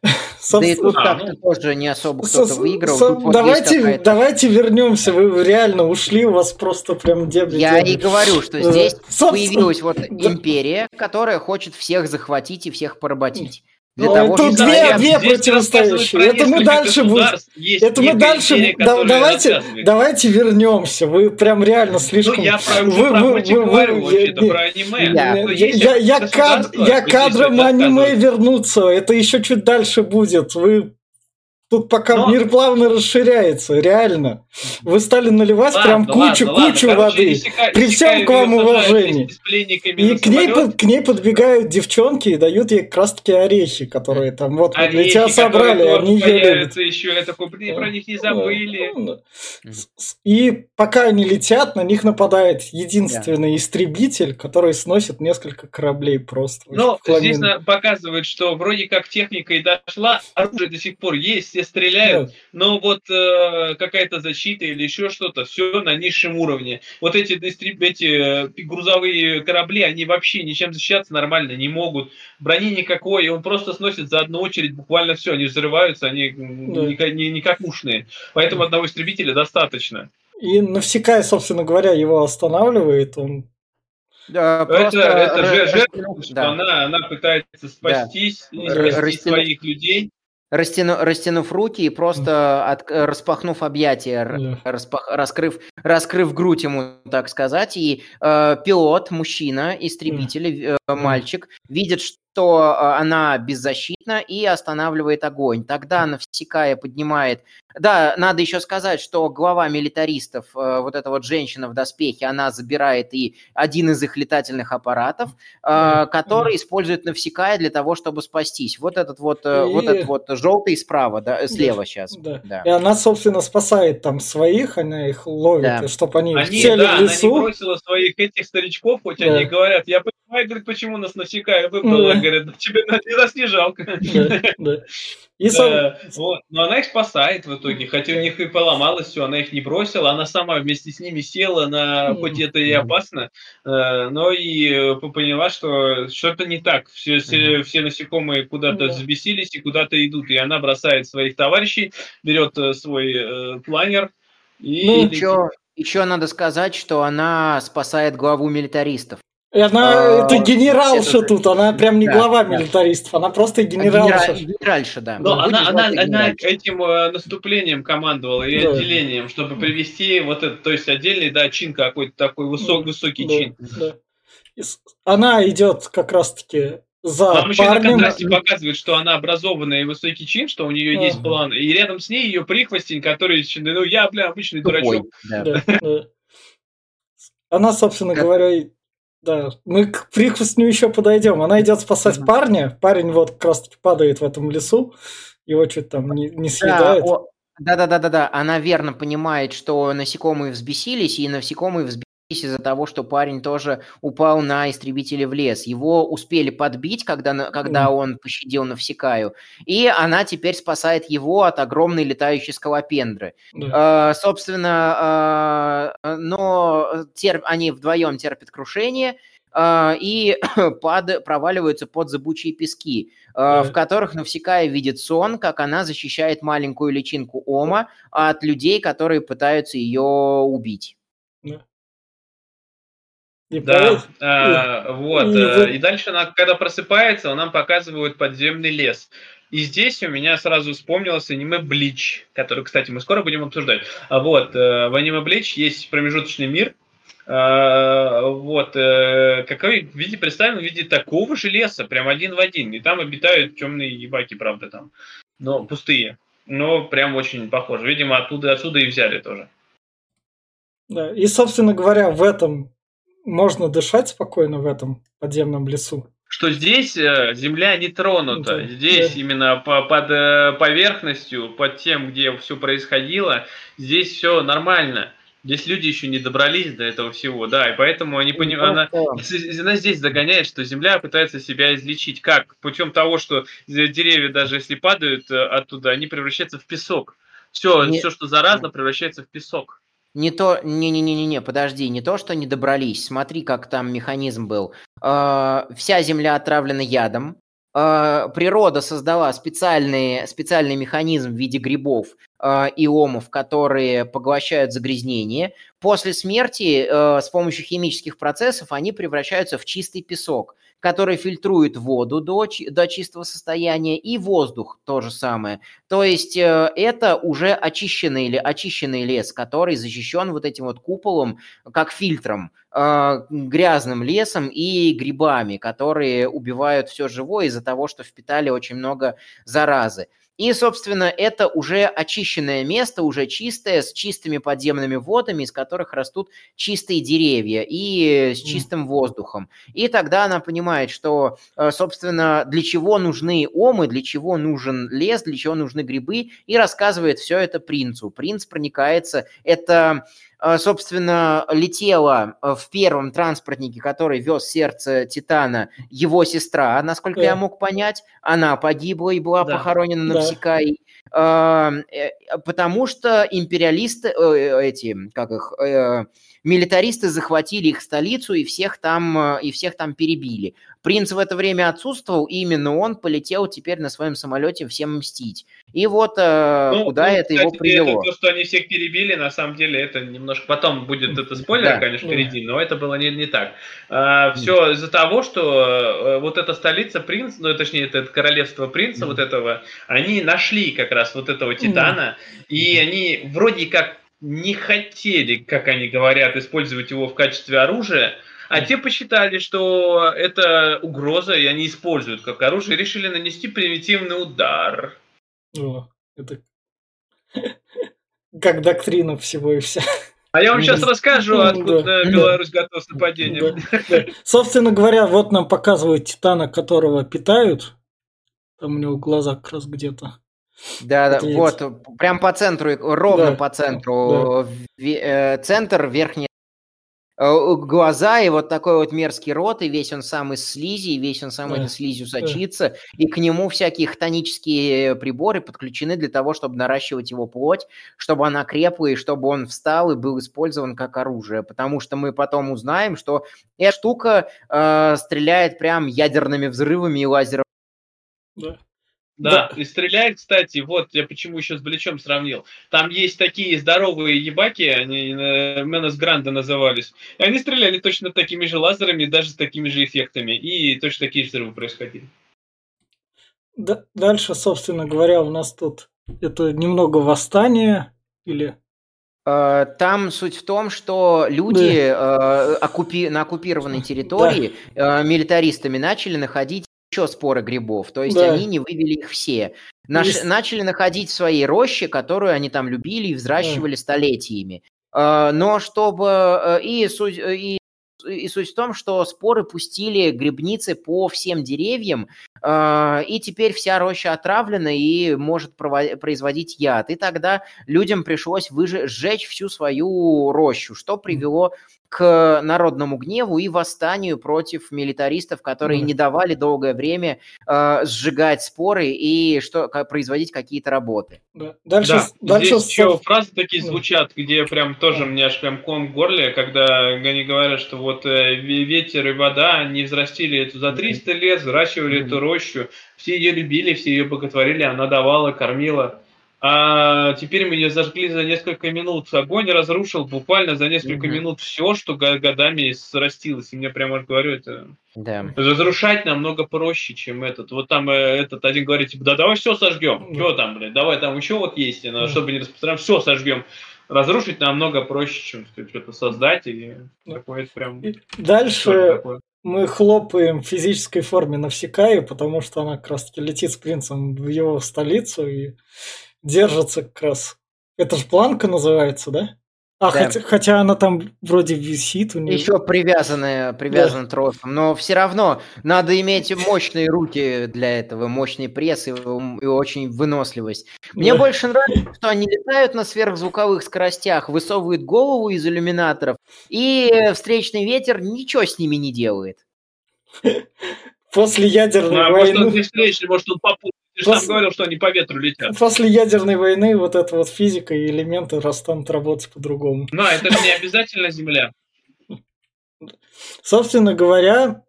Да и тут а, ну, тоже не особо кто-то выиграл. Со, вот давайте, давайте вернемся. Вы реально ушли, у вас просто прям дебри. Я и говорю, что здесь появилась вот империя, которая хочет всех захватить и всех поработить. Ну, того, тут две, две противостоящие. Это мы дальше будем. Это мы дальше. Да, давайте, давайте вернемся. Вы прям реально слишком. Ну, я про, вы, про вы, вы, говорю, вы, про аниме. Я, я, я, кад, я кадром аниме вернуться. Это еще чуть дальше будет. Вы Тут пока Но... мир плавно расширяется, реально. Вы стали наливать ладно, прям кучу, ладно, кучу ладно. воды. Короче, иссяка, при всем к вам уважении. И к ней, под, к ней подбегают девчонки и дают ей как раз таки орехи, которые там вот орехи, для тебя собрали, они ее любят. еще, я такой, блин, про них не забыли. И пока они летят, на них нападает единственный истребитель, который сносит несколько кораблей просто. Но здесь показывает, что вроде как техника и дошла, оружие до сих пор есть, все стреляют, но вот э, какая-то защита или еще что-то, все на низшем уровне. Вот эти, эти э, грузовые корабли, они вообще ничем защищаться нормально не могут. Брони никакой, и он просто сносит за одну очередь буквально все, они взрываются, они да. не, не, не как ушные. Поэтому одного истребителя достаточно. И Навсекая, собственно говоря, его останавливает, он да, просто... Это, это жертва, что да. она, она пытается спастись, да. спасти Растяну... своих людей. Растяну, растянув руки и просто от, распахнув объятия, yeah. распах, раскрыв, раскрыв грудь ему, так сказать, и э, пилот, мужчина, истребитель, э, мальчик, видит, что а, она беззащитна и останавливает огонь. Тогда Навсекая поднимает... Да, надо еще сказать, что глава милитаристов, э, вот эта вот женщина в доспехе, она забирает и один из их летательных аппаратов, э, который использует Навсекая для того, чтобы спастись. Вот этот вот, э, и... вот этот вот желтый справа, да, слева сейчас. Да. да. И она, собственно, спасает там своих, она их ловит, да. чтобы они, они в да, в лесу. Она не бросила своих этих старичков, хоть да. они говорят, я понимаю, говорит, почему нас Навсекая выбрала, да. говорят, тебе нас не жалко. Да, да. И сам... вот. Но она их спасает в итоге, хотя у них и поломалось все, она их не бросила, она сама вместе с ними села, на, хоть это и опасно, э, но и э, поняла, что что-то не так, все, все, все насекомые куда-то взбесились и куда-то идут, и она бросает своих товарищей, берет э, свой планер и... Ну, еще, еще надо сказать, что она спасает главу милитаристов. И она, а, это генералша тут, она прям не да, глава да. милитаристов, она просто генералша. Генеральша, да. Но она, она, она этим э, наступлением командовала и да. отделением, чтобы привести вот это, то есть отдельный, да, чин какой-то такой высок, высокий да, чин. Да. Она идет как раз-таки за Там еще на контрасте показывает, что она образованная и высокий чин, что у нее есть план, и рядом с ней ее прихвостень, который, ну, я, бля, обычный дурачок. Да. Да, да. Она, собственно как... говоря, да, мы к прихвостню еще подойдем. Она идет спасать mm-hmm. парня. Парень вот как раз таки падает в этом лесу. Его что-то там не, не съедает. Да, да, да, да, да. Она верно понимает, что насекомые взбесились, и насекомые взбесились из-за того, что парень тоже упал на истребителе в лес. Его успели подбить, когда, когда он пощадил Навсекаю, и она теперь спасает его от огромной летающей скалопендры. Да. Э, собственно, э, но терп, они вдвоем терпят крушение, Uh, и пад, проваливаются под зыбучие пески, uh, в которых Навсекая видит сон, как она защищает маленькую личинку Ома от людей, которые пытаются ее убить. И да, а, вот. И, э, и дальше, она, когда просыпается, нам показывают подземный лес. И здесь у меня сразу вспомнилось аниме Блич, который, кстати, мы скоро будем обсуждать. А вот, э, в аниме Блич есть промежуточный мир, вот, какой в виде представлен в виде такого же леса, прям один в один. И там обитают темные ебаки, правда, там. Но пустые. Но прям очень похоже. Видимо, оттуда, отсюда и взяли тоже. Да, и, собственно говоря, в этом можно дышать спокойно в этом подземном лесу. Что здесь э, земля не тронута, да, здесь да. именно по, под э, поверхностью, под тем, где все происходило, здесь все нормально. Здесь люди еще не добрались до этого всего, да, и поэтому они понимают, она, она здесь догоняет, что Земля пытается себя излечить. Как? Путем того, что деревья, даже если падают э, оттуда, они превращаются в песок. Все, не... все, что заразно, превращается в песок. Не то, не-не-не-не, подожди, не то, что не добрались. Смотри, как там механизм был. Э, вся Земля отравлена ядом. Э, природа создала специальный, специальный механизм в виде грибов э, и омов, которые поглощают загрязнение. После смерти э, с помощью химических процессов они превращаются в чистый песок который фильтрует воду до, до чистого состояния, и воздух то же самое. То есть э, это уже очищенный или очищенный лес, который защищен вот этим вот куполом, как фильтром, э, грязным лесом и грибами, которые убивают все живое из-за того, что впитали очень много заразы. И, собственно, это уже очищенное место, уже чистое, с чистыми подземными водами, из которых растут чистые деревья и с чистым воздухом. И тогда она понимает, что, э, собственно, для чего нужны омы, для чего нужен лес, для чего нужны грибы, и рассказывает все это принцу. Принц проникается. Это собственно, летела э, в первом транспортнике, который вез сердце Титана, его сестра, насколько да. я мог понять. Она погибла и была да. похоронена на да. Навсекай. Эм, э, потому что империалисты, эти, как их, милитаристы захватили их столицу и всех там, и всех там перебили. Принц в это время отсутствовал, и именно он полетел теперь на своем самолете всем мстить. И вот э, ну, куда ну, это кстати, его привело. Это, то, что они всех перебили, на самом деле, это немножко потом будет это спойлер, да, конечно, впереди, но это было не, не так. А, все из-за того, что э, вот эта столица принца, ну, точнее, это королевство принца mm. вот этого, они нашли как раз вот этого Титана, mm. и они вроде как не хотели, как они говорят, использовать его в качестве оружия, А те посчитали, что это угроза, и они используют как оружие, и решили нанести примитивный удар. О, это как доктрина всего и вся. А я вам сейчас расскажу, Да. откуда Беларусь готова с нападением. Да, да. Собственно говоря, вот нам показывают Титана, которого питают. Там у него глаза как раз где-то. Да, да, вот, прям по центру, ровно Да, по центру. ве- э, Центр, верхний э, глаза и вот такой вот мерзкий рот, и весь он сам из слизи, и весь он сам Да, этой слизью сочится, и к нему всякие хтонические приборы подключены для того, чтобы наращивать его плоть, чтобы она крепла, и чтобы он встал и был использован как оружие, потому что мы потом узнаем, что эта штука э, стреляет прям ядерными взрывами и лазером. Да. Да, и стреляет, кстати, вот я почему еще с Бличом сравнил. Там есть такие здоровые ебаки, они э, Менес Гранда назывались. И они стреляли точно такими же лазерами, даже с такими же эффектами. И точно такие же взрывы происходили. Да- дальше, собственно говоря, у нас тут это немного восстание или Э, Там суть в том, что люди э, оккупи- на оккупированной территории э, милитаристами начали находить еще споры грибов, то есть Да. они не вывели их все. Наш- Есть- Начали находить в своей роще, которую они там любили и взращивали столетиями. Э, Но чтобы... э, И суть, э, и, и суть в том, что споры пустили грибницы по всем деревьям, и теперь вся роща отравлена и может производить яд. И тогда людям пришлось выжи- сжечь всю свою рощу, что привело к народному гневу и восстанию против милитаристов, которые не давали долгое время э, сжигать споры и что, ка- производить какие-то работы. да. дальше, Да, дальше здесь еще фразы такие звучат, где прям тоже мне аж прям ком в горле, когда они говорят, что вот э, ве- ветер и вода, они взрастили эту за 300 лет, взращивали эту рощу, все ее любили, все ее боготворили, она давала, кормила. А теперь мы ее зажгли за несколько минут. Огонь разрушил буквально за несколько Мгм. минут все, что го- годами срастилось. И мне прямо аж говорю, это Да. Разрушать намного проще, чем этот. Вот там э, этот один говорит, типа, да давай все сожгем. Да. Что там, блядь, давай там еще вот есть, но Да. чтобы не распространять, все сожгем. Разрушить намного проще, чем что-то создать. И такое прям... И Дальше. Мы хлопаем в физической форме Навсекаю, потому что она как раз таки летит с принцем в его столицу и держится как раз. Это же планка называется, да? А, Да. хотя, хотя она там вроде висит у нее. Еще привязанная, привязана тросом, но все равно надо иметь мощные руки для этого, мощный пресс и, и очень выносливость. Мне Да. больше нравится, что они летают на сверхзвуковых скоростях, высовывают голову из иллюминаторов, и встречный ветер ничего с ними не делает. После ядерной Ну, а может он войны... не встречный, может он попутный. Ты же сам говорил, что они по ветру летят. После ядерной войны вот эта вот физика и элементы расстанут работать по-другому. Ну, а это же не обязательно Земля. Собственно говоря,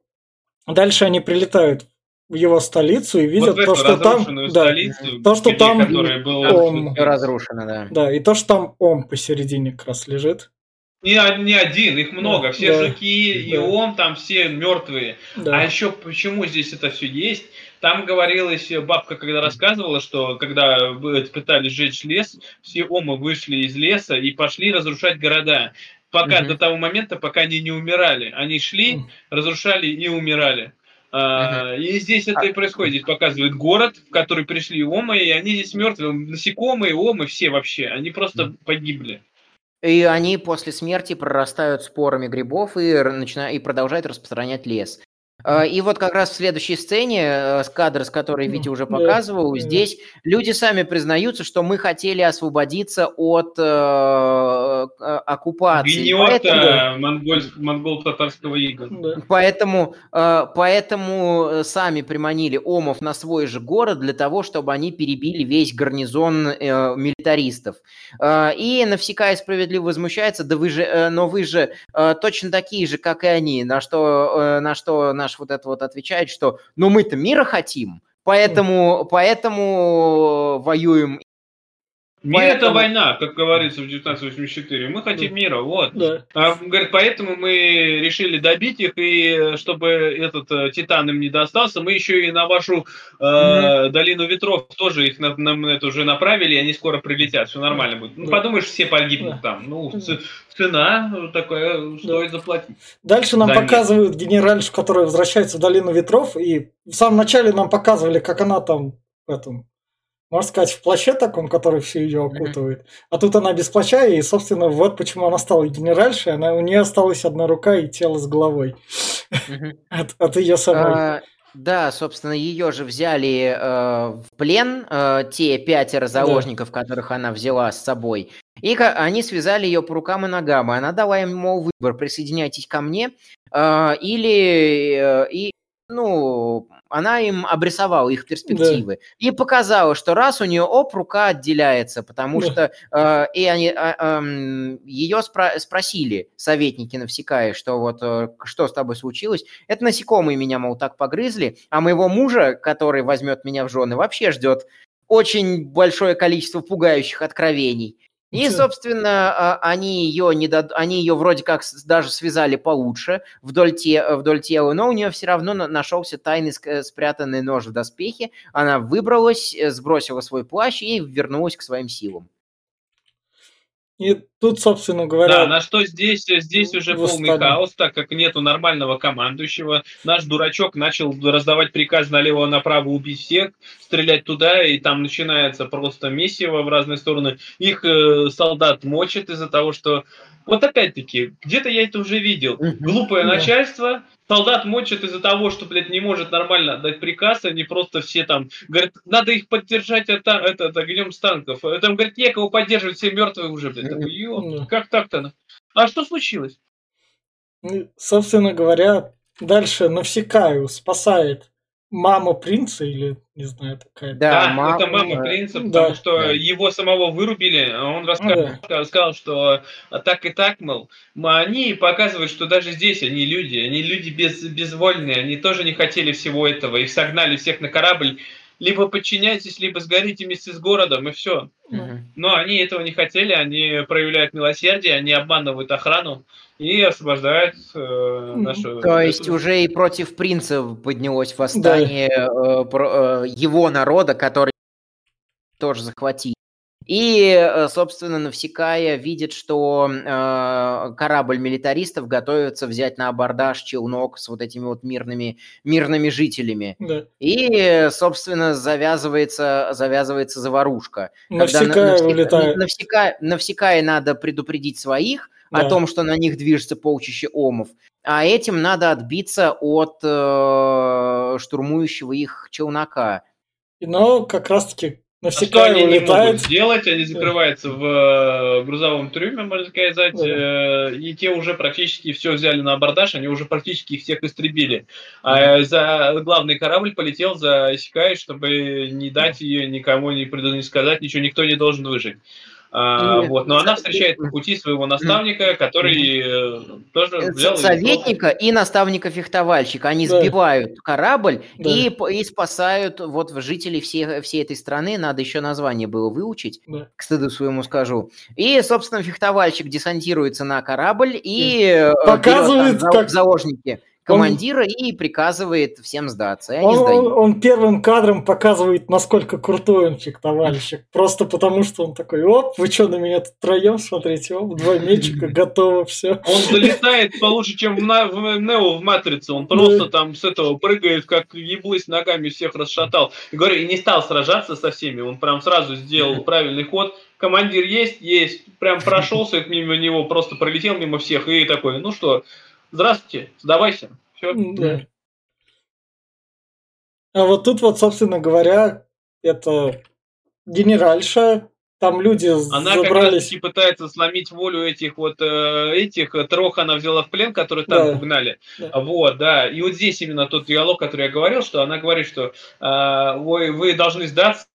дальше они прилетают в его столицу и видят вот то, эту что там... разрушенную Да, столицу, То, что там Все разрушено, да. да, и то, что там ом посередине как раз лежит. Не, не один, их много. Да, все да, жуки и да. он там все мертвые. Да. А еще почему здесь это все есть? Там говорилось, бабка когда рассказывала, что когда пытались сжечь лес, все омы вышли из леса и пошли разрушать города. Пока Мгм. до того момента, пока они не умирали. Они шли, разрушали и умирали. А, и здесь это и происходит. Здесь показывает город, в который пришли омы, и они здесь мертвые. Насекомые, омы, все вообще. Они просто погибли. И они после смерти прорастают спорами грибов и, начина- и продолжают распространять лес. Э, И вот как раз в следующей сцене, э, с кадра, с которой Витя уже показывал, да. здесь люди сами признаются, что мы хотели освободиться от э, э, оккупации. Гнета Поэтому- монгольск- монгол-татарского ига. Да. Поэтому, э, поэтому сами приманили омов на свой же город для того, чтобы они перебили весь гарнизон э, милитаристов. Э, и Навсекая справедливо возмущается, да вы же, э, но вы же э, точно такие же, как и они. На что, э, на что наш вот это вот отвечает, что ну мы-то мира хотим, поэтому, поэтому воюем Мир Поэтому... это война, как говорится в 1984. Мы хотим да. мира, вот. Да. А, говорит, поэтому мы решили добить их, и чтобы этот э, Титан им не достался, мы еще и на вашу э, mm-hmm. долину ветров тоже их на, на, это уже направили, и они скоро прилетят, все нормально будет. Ну, подумаешь, все погибнут да. там. Ну, цена такая, стоит да. заплатить. Дальше нам да, показывают нет. генеральшу, которая возвращается в долину ветров, и в самом начале нам показывали, как она там в этом можно сказать, в плаще таком, который все ее окутывает. А тут она без плаща, и, собственно, вот почему она стала генеральшей. Она, у нее осталась одна рука и тело с головой. От, от ее самой. А, да, собственно, ее же взяли э, в плен, э, те пятеро заложников, да. которых она взяла с собой. И они связали ее по рукам и ногам. И она дала им, мол, выбор, присоединяйтесь ко мне, э, или, э, и, ну, она им обрисовала их перспективы да. и показала, что раз у нее оп, рука отделяется, потому да. что э, и они э, э, ее спро- спросили советники Навсекая, что вот э, что с тобой случилось. Это насекомые меня, мол, так погрызли, а моего мужа, который возьмет меня в жены, вообще ждет очень большое количество пугающих откровений. И, собственно, а, они ее, не дад... они ее вроде как даже связали получше вдоль, те... вдоль тела, но у нее все равно нашелся тайный спрятанный нож в доспехе. Она выбралась, э, сбросила свой плащ и вернулась к своим силам. И тут, собственно говоря... Да, на что здесь, здесь уже полный хаос, так как нету нормального командующего. Наш дурачок начал раздавать приказ налево-направо убить всех, стрелять туда, и там начинается просто месиво в разные стороны. Их э, солдат мочит из-за того, что... Вот опять-таки, где-то я это уже видел. Глупое начальство солдат мочат из-за того, что, блядь, не может нормально отдать приказ, они просто все там, говорят, надо их поддержать это, это, это огнем с танков. Э, там, говорит, некого поддерживать, все мертвые уже, блядь. Такой, ё, как так-то? А что случилось? Ну, собственно говоря, дальше Навсекаю спасает мама принца или не знаю такая. Да, да мама, это мама принца, потому да, что да. его самого вырубили, а он рассказал, да. сказал, что так и так, мол, они показывают, что даже здесь они люди, они люди без, безвольные, они тоже не хотели всего этого, их согнали всех на корабль, либо подчиняйтесь, либо сгорите вместе с городом, и все. Угу. Но они этого не хотели, они проявляют милосердие, они обманывают охрану, и освобождает э, нашу... То есть уже и против принца поднялось восстание да. э, про, э, его народа, который тоже захватили. И, э, собственно, Навсекая видит, что э, корабль милитаристов готовится взять на абордаж челнок с вот этими вот мирными, мирными жителями. Да. И, собственно, завязывается, завязывается заварушка. Навсекая Когда улетает. Навсекая, Навсекая надо предупредить своих, да. о том, что на них движется полчище омов, а этим надо отбиться от э, штурмующего их челнока. Но как раз-таки навсегда а что они улетает. не могут сделать, они закрываются в э, грузовом трюме, можно сказать, да. э, и те уже практически все взяли на абордаж, они уже практически их всех истребили. А за главный корабль полетел за Исикай, чтобы не дать ее никому не, не сказать, ничего, никто не должен выжить. А, вот, но она встречает по пути своего наставника, который э, тоже взял... Советника и, наставника-фехтовальщика. Они да. сбивают корабль да. и, и спасают вот жителей всей, всей этой страны. Надо еще название было выучить, да. к стыду своему скажу. И, собственно, фехтовальщик десантируется на корабль и э, показывает, берет, там, как... заложники командира он, и приказывает всем сдаться. Он, он, он первым кадром показывает, насколько крутой он фехтовальщик. Просто потому, что он такой, оп, вы что, на меня тут троем смотрите, оп, два мечика, готово, все. Он залетает получше, чем в, в Нео в Матрице. Он просто там с этого прыгает, как еблысь ногами всех расшатал. И говорю, и не стал сражаться со всеми, он прям сразу сделал правильный ход. Командир есть? Есть. Прям прошелся мимо него, просто пролетел мимо всех и такой, ну что, Здравствуйте, сдавайся. Все. Да. А вот тут вот, собственно говоря, это генеральша, там люди она забрались... как раз таки пытается сломить волю этих вот э, этих трох она взяла в плен, которые там да. угнали. Да. Вот, да. И вот здесь именно тот диалог, который я говорил, что она говорит, что э, вы, вы должны сдаться,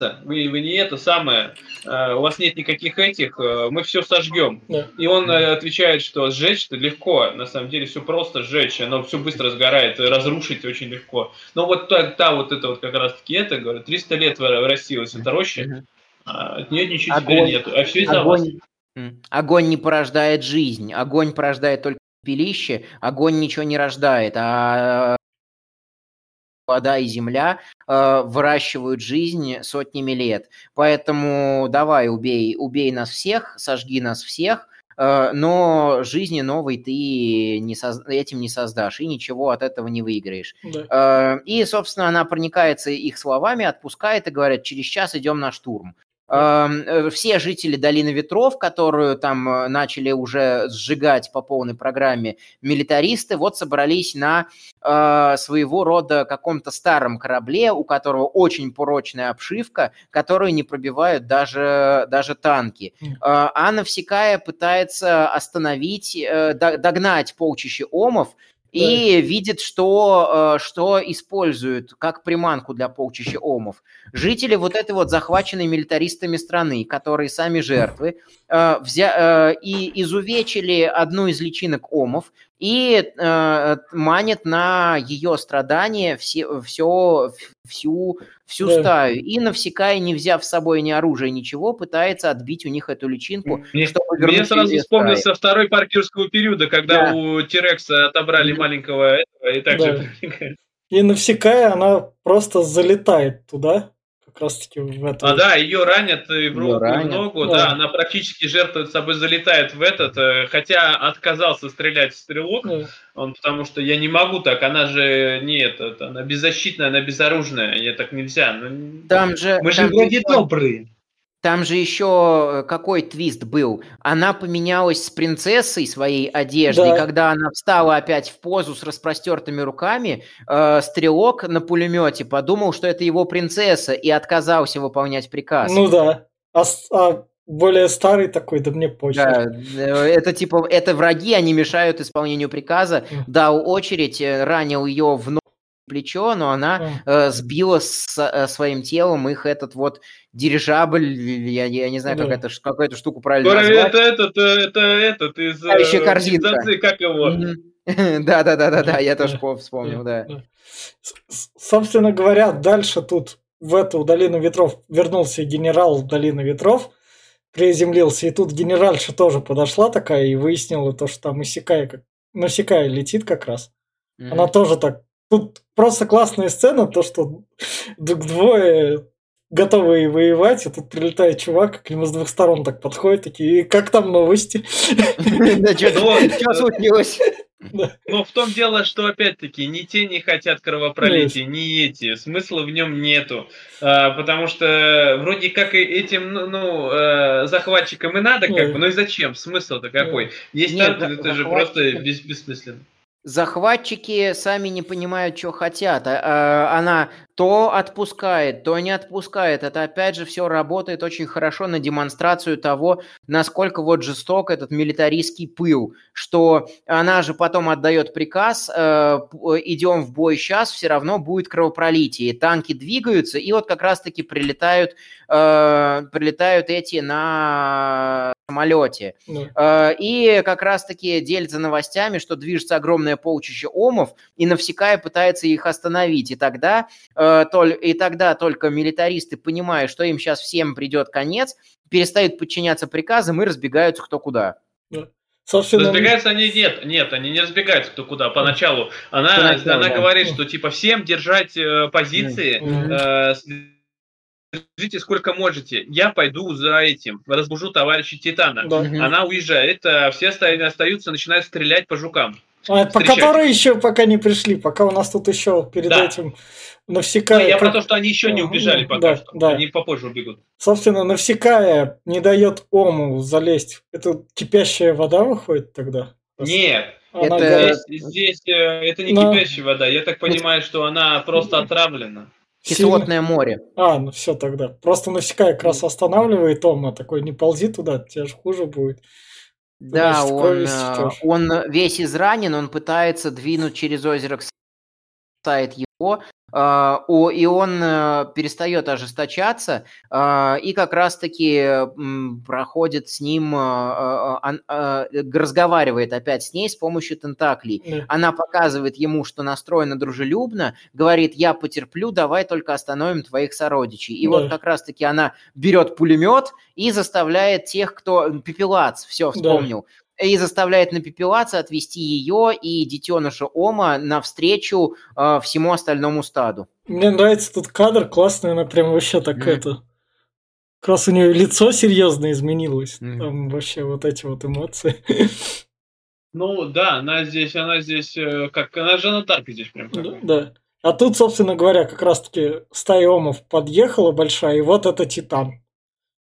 вы, вы не это самое, э, у вас нет никаких этих, э, мы все сожгем. Да. И он э, отвечает, что сжечь-то легко, на самом деле все просто сжечь, оно все быстро сгорает, разрушить очень легко. Но вот та, та вот это вот как раз таки это, говорю, 300 лет в России вот эта роща, А от нее ничего огонь, теперь нет. А все из-за вас. Огонь не порождает жизнь. Огонь порождает только пилище. Огонь ничего не рождает. А вода и земля э, выращивают жизнь сотнями лет. Поэтому давай, убей, убей нас всех, сожги нас всех, э, но жизни новой ты не соз... этим не создашь и ничего от этого не выиграешь. Да. Э, и, собственно, она проникается их словами, отпускает и говорит, через час идем на штурм. Э, все жители Долины Ветров, которую там э, начали уже сжигать по полной программе милитаристы, вот собрались на э, своего рода каком-то старом корабле, у которого очень прочная обшивка, которую не пробивают даже, даже танки. Э, а Навсекая пытается остановить, э, догнать полчище омов, и видит, что, э, что используют как приманку для полчища омов. Жители вот этой вот захваченной милитаристами страны, которые сами жертвы, э, взя... Э, и изувечили одну из личинок омов, и манит на ее страдания все, все, всю, всю да. стаю. И Навсекая, не взяв с собой ни оружия, ничего, пытается отбить у них эту личинку, мне, чтобы Мне сразу вспомнился второй паркирского периода, когда да. у Терекса отобрали mm маленького этого, и также... Да. И Навсекая, она просто залетает туда, как раз таки в этом. А да, ее ранят и в руку, ранят. и в ногу, да. да, она практически жертвует собой, залетает в этот, э, хотя отказался стрелять в стрелок, да. он потому что я не могу так, она же не этот, она беззащитная, она безоружная, я так нельзя. Ну, там же, мы же там вроде добрые. Там же еще э, какой твист был? Она поменялась с принцессой своей одеждой, да. когда она встала опять в позу с распростертыми руками, э, стрелок на пулемете подумал, что это его принцесса, и отказался выполнять приказ. Ну да. А, а более старый такой, да мне почти. Да, э, это типа, это враги, они мешают исполнению приказа. Дал очередь, э, ранил ее в ногу плечо, но она э, сбила с э, своим телом их этот вот дирижабль, я, я не знаю, да. как, это, как эту штуку правильно Скоро назвать. Это этот, это этот из... А еще корзинка. как его? Да-да-да-да, я тоже вспомнил, да. Собственно говоря, дальше тут в эту долину ветров вернулся генерал долины ветров, приземлился, и тут генеральша тоже подошла такая и выяснила то, что там Исекая, как... ну, Исекая летит как раз. Mm-hmm. Она тоже так Тут просто классная сцена, то, что двое готовые воевать, и тут прилетает чувак, к нему с двух сторон так подходит, такие, как там новости? Что случилось? Но в том дело, что опять-таки ни те не хотят кровопролития, ни эти. Смысла в нем нету. А, потому что вроде как и этим ну, ну э, захватчикам и надо, как бы, ну и зачем? Смысл-то какой? Есть там, это же просто бессмысленно захватчики сами не понимают, что хотят. А, а, она то отпускает, то не отпускает. Это опять же все работает очень хорошо на демонстрацию того, насколько вот жесток этот милитаристский пыл, что она же потом отдает приказ, э, идем в бой сейчас, все равно будет кровопролитие. Танки двигаются, и вот как раз-таки прилетают, э, прилетают эти на самолете. Да. Э, и как раз-таки делится новостями, что движется огромное полчище омов, и Навсекая пытается их остановить. И тогда э, Э, и тогда только милитаристы, понимая, что им сейчас всем придет конец, перестают подчиняться приказам и разбегаются кто куда. Собственно... Разбегаются они нет, нет, они не разбегаются кто куда. Поначалу она, Поначалу, она да. говорит, что типа всем держать э, позиции, mm-hmm. э, Держите сколько можете. Я пойду за этим, разбужу товарища Титана. Да. Она уезжает, а все остаются, начинают стрелять по жукам. А, по которой еще пока не пришли, пока у нас тут еще перед да. этим Навсекая... я про то, что они еще не убежали пока да, что. Да. Они попозже убегут. Собственно, Навсекая не дает Ому залезть. Это кипящая вода выходит тогда? Нет. Она это... Здесь, здесь э, это не Но... кипящая вода. Я так понимаю, что она просто отравлена. Кислотное море. А, ну все тогда. Просто Навсекая как раз останавливает Ома. Такой, не ползи туда, тебе же хуже будет. Да, он, э, он весь изранен, он пытается двинуть через озеро к спасает его, а, и он э, перестает ожесточаться, а, и как раз-таки проходит с ним, а, разговаривает опять с ней с помощью тентаклей. Она показывает ему, что настроена дружелюбно, говорит, я потерплю, давай только остановим твоих сородичей. И да. вот как раз-таки она берет пулемет и заставляет тех, кто... Пепелац, все, вспомнил. Да и заставляет на пепелаца отвести ее и детеныша Ома навстречу э, всему остальному стаду. Мне нравится тут кадр классный, она прям вообще так mm. это... Как раз у нее лицо серьезно изменилось. Mm. Там вообще вот эти вот эмоции. Ну да, она здесь, она здесь, э, как она же на Тарк здесь прям. Да, да. А тут, собственно говоря, как раз-таки стая омов подъехала большая, и вот это Титан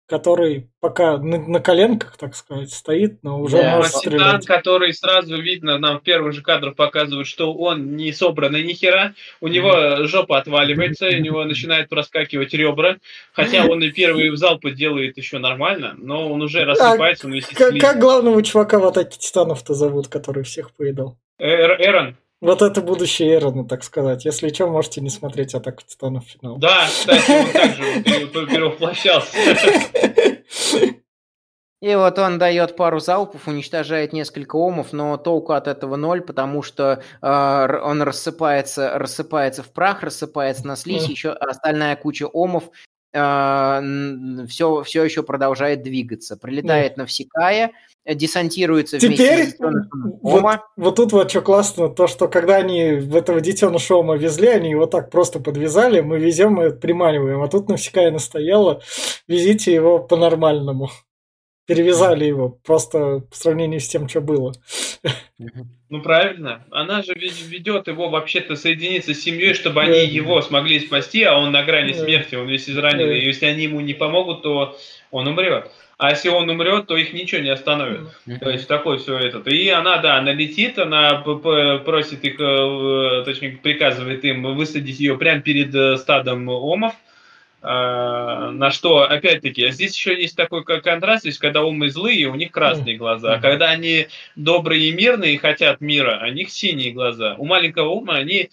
который пока на, на коленках, так сказать, стоит, но уже да, может Титан, который сразу видно, нам в первых же кадрах показывают, что он не собранный ни хера, у него жопа отваливается, у него начинает проскакивать ребра, хотя он и первый в залпы делает еще нормально, но он уже рассыпается, а, он как, как главного чувака в атаке титанов-то зовут, который всех поедал? Эрон. Вот это будущее Эрона, так сказать. Если что, можете не смотреть «Атаку Титанов» финал. Да, кстати, он также перевоплощался. И вот он дает пару залпов, уничтожает несколько омов, но толку от этого ноль, потому что э, он рассыпается, рассыпается в прах, рассыпается на слизь, еще остальная куча омов все, все еще продолжает двигаться. Прилетает да. Навсекая, десантируется Теперь вместе с вот, вот тут вот что классно, то, что когда они в этого детеныша Ома везли, они его так просто подвязали, мы везем и приманиваем. А тут Навсекая настояла, везите его по-нормальному перевязали его, просто по сравнению с тем, что было. Ну правильно, она же ведет его вообще-то соединиться с семьей, чтобы они его смогли спасти, а он на грани смерти, он весь израненный. И если они ему не помогут, то он умрет. А если он умрет, то их ничего не остановит. То есть такой все это. И она, да, она летит, она просит их, э, точнее, приказывает им высадить ее прямо перед э, стадом омов. На что, опять-таки, здесь еще есть такой контраст, есть, когда умы злые, у них красные глаза, а когда они добрые и мирные и хотят мира, у них синие глаза. У маленького ума они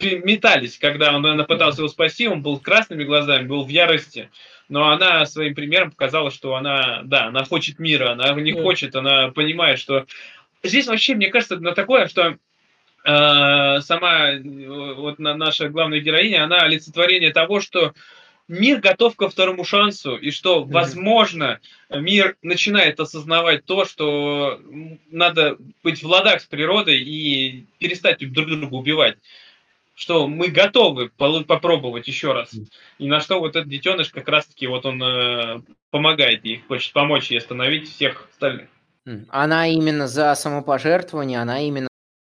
метались, когда он, она пытался его спасти, он был красными глазами, был в ярости. Но она своим примером показала, что она, да, она хочет мира, она не хочет, она понимает, что... Здесь вообще, мне кажется, на такое, что э, сама вот наша главная героиня, она олицетворение того, что мир готов ко второму шансу, и что, возможно, мир начинает осознавать то, что надо быть в ладах с природой и перестать друг друга убивать. Что мы готовы попробовать еще раз. И на что вот этот детеныш как раз-таки вот он э, помогает ей, хочет помочь ей остановить всех остальных. Она именно за самопожертвование, она именно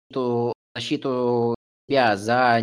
за защиту себя, за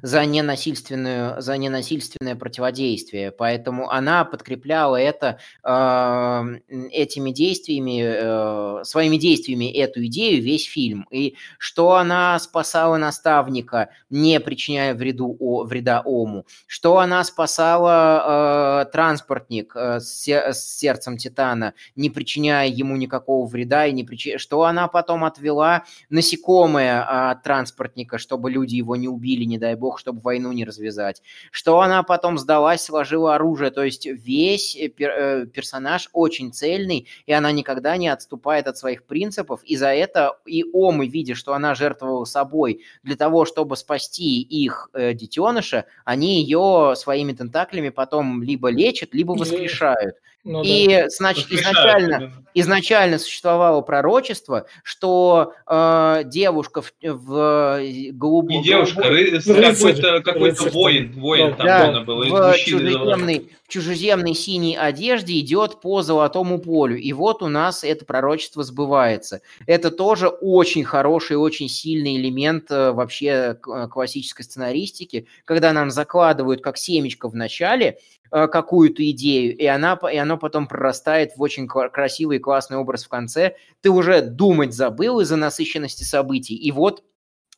за ненасильственную, за ненасильственное противодействие. Поэтому она подкрепляла это э, этими действиями, э, своими действиями эту идею весь фильм. И что она спасала наставника, не причиняя вреду, о, вреда Ому, что она спасала э, транспортник э, с, сердцем Титана, не причиняя ему никакого вреда, и не причиняя, что она потом отвела насекомое от транспортника, чтобы люди его не убили, не дай бог, бог, чтобы войну не развязать. Что она потом сдалась, сложила оружие. То есть весь э, пер, э, персонаж очень цельный, и она никогда не отступает от своих принципов. И за это и Омы, видя, что она жертвовала собой для того, чтобы спасти их э, детеныша, они ее своими тентаклями потом либо лечат, либо воскрешают. Ну, и да. значит, изначально, изначально существовало пророчество, что э, девушка в, в голубом... Не девушка, какой-то какой воин, воин там да, был. В чужеземной, в чужеземной синей одежде идет по золотому полю. И вот у нас это пророчество сбывается. Это тоже очень хороший, очень сильный элемент э, вообще классической сценаристики, когда нам закладывают как семечко в начале, Э, какую-то идею, и, она, и оно потом прорастает в очень красивый и классный образ в конце. Ты уже думать забыл из-за насыщенности событий, и вот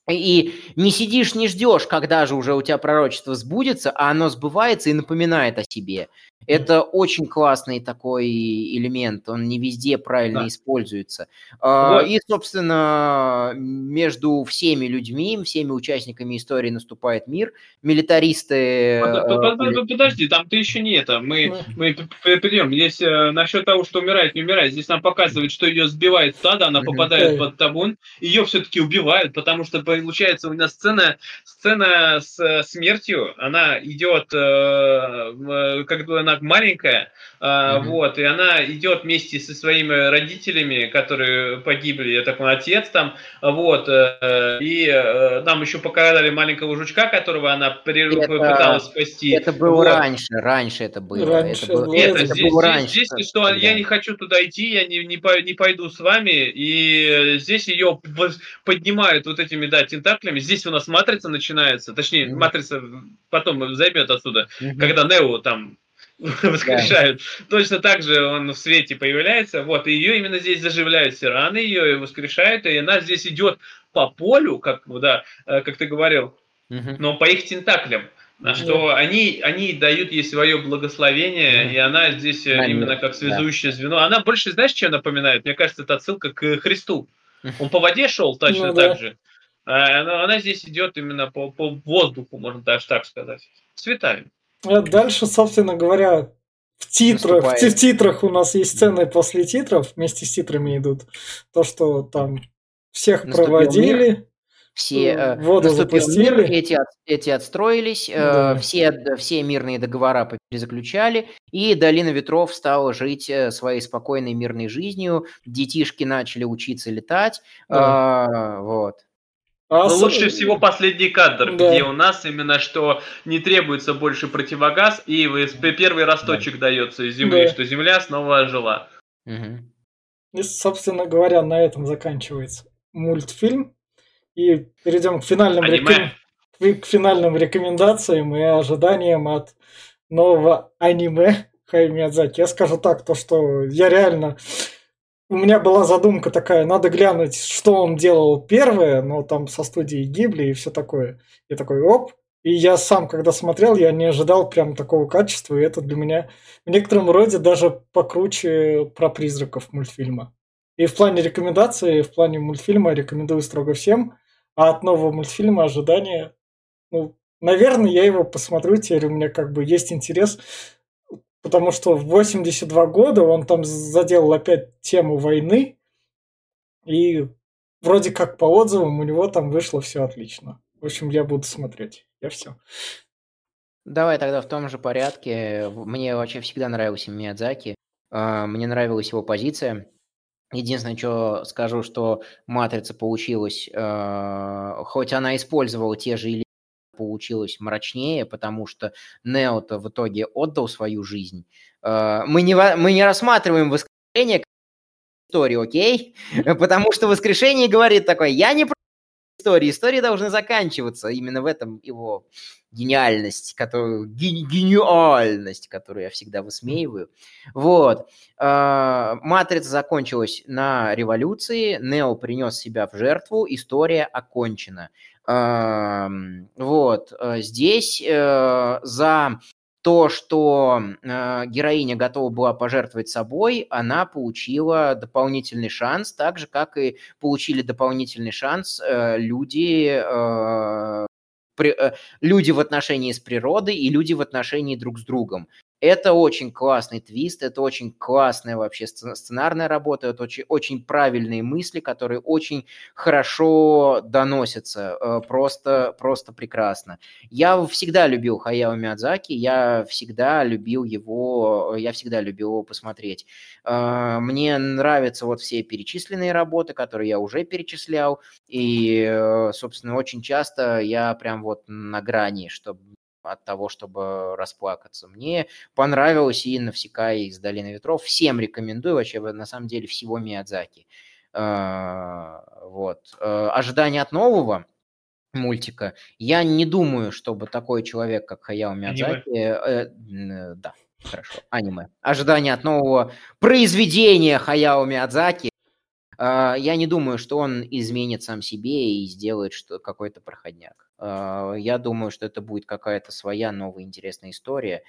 и не сидишь, не ждешь, когда же уже у тебя пророчество сбудется, а оно сбывается и напоминает о себе. Это очень классный такой элемент, он не везде правильно Да. используется. А, Вот. И, собственно, между всеми людьми, всеми участниками истории наступает мир. Милитаристы... Э, Подожди, там ты еще не это. Мы, Ну. мы придем. Здесь э, насчет того, что умирает, не умирает. Здесь нам показывают, что ее сбивает стадо, она попадает Да. под табун. Ее все-таки убивают, потому что получается у нас сцена, сцена с э, смертью. Она идет, как бы она маленькая, э, Мгм. вот, и она идет вместе со своими родителями, которые погибли, я так отец там, вот, э, и э, нам еще показали маленького жучка, которого она Это- попыталась спасти. Это было Вот. раньше, раньше это было. Раньше это было, было. Нет, это здесь, было здесь- раньше. здесь, что я не хочу туда идти, я не, не, по- не пойду с вами, и здесь ее поднимают вот этими, да, тентаклями. Здесь у нас матрица начинается, точнее, Мгм. матрица потом займет отсюда, Мгм. когда Нео там воскрешают. Точно так же он в свете появляется. Вот, и ее именно здесь заживляют все раны, ее воскрешают, и она здесь идет по полю, как, да, э, как ты говорил, Мгм. но по их тентаклям. На Да. что они, они дают ей свое благословение, Мгм. и она здесь э, На мир, именно как да. связующее звено. Она больше, знаешь, что напоминает? Мне кажется, это отсылка к Христу. Он по воде шел точно Ну да. так же. А она, она здесь идет именно по, по воздуху, можно даже так сказать. Цветами. А дальше, собственно говоря, в титрах, в, в титрах у нас есть сцены после титров, вместе с титрами идут. То, что там всех Наступил проводили. Все э, Воду наступил мир, запустили. эти, от- эти отстроились, э, Да. все, д- все мирные договора перезаключали, и Долина Ветров стала жить э, своей спокойной мирной жизнью, детишки начали учиться летать, Да. а, вот. А Но с- лучше всего последний кадр, Да. где у нас именно что не требуется больше противогаз, и вы- первый росточек дается из земли, Да. что земля снова ожила. Мгм. И, собственно говоря, на этом заканчивается мультфильм. И перейдем к финальным, реком- к финальным рекомендациям и ожиданиям от нового аниме Хай Миядзаки. Я скажу так, то что я реально... У меня была задумка такая, надо глянуть, что он делал первое, но там со студией Гибли и все такое. И такой, оп, и я сам, когда смотрел, я не ожидал прям такого качества, и это для меня в некотором роде даже покруче про призраков мультфильма. И в плане рекомендаций, в плане мультфильма рекомендую строго всем. А от нового мультфильма ожидания, ну, наверное, я его посмотрю, теперь у меня как бы есть интерес, потому что в 82 года он там заделал опять тему войны, и вроде как по отзывам у него там вышло все отлично. В общем, я буду смотреть. Я все. Давай тогда в том же порядке. Мне вообще всегда нравился Миядзаки. А, Мне нравилась его позиция. Единственное, что скажу, что «Матрица» получилась, э, хоть она использовала те же элементы, получилась мрачнее, потому что Нео-то в итоге отдал свою жизнь. Э, Мы не, мы не рассматриваем воскрешение как историю, окей? Потому что воскрешение говорит такое, я не истории, истории должны заканчиваться. Именно в этом его гениальность, которую, ге- гениальность, которую я всегда высмеиваю. Вот. А, Матрица закончилась на революции, Нео принес себя в жертву, история окончена. Вот. э, Здесь э, за то, что э, героиня готова была пожертвовать собой, она получила дополнительный шанс, так же, как и получили дополнительный шанс люди, люди в отношении с природой и люди в отношении друг с другом. Это очень классный твист, это очень классная вообще сцен- сценарная работа, это очень, очень правильные мысли, которые очень хорошо доносятся, э, просто, просто прекрасно. Я всегда любил Хаяо Миядзаки, я всегда любил его, я всегда любил его посмотреть. Э, Мне нравятся вот все перечисленные работы, которые я уже перечислял, и, э, собственно, очень часто я прям вот на грани, чтобы от того, чтобы расплакаться. Мне понравилось и Навсекай из Долины Ветров. Всем рекомендую, вообще, на самом деле, всего Миядзаки. Э, Вот. Э, Ожидание от нового мультика. Я не думаю, чтобы такой человек, как Хаяо Миядзаки... э, Да, хорошо, аниме. Ожидание от нового произведения Хаяо Миядзаки. Э, Я не думаю, что он изменит сам себе и сделает что какой-то проходняк. Э, Я думаю, что это будет какая-то своя новая интересная история.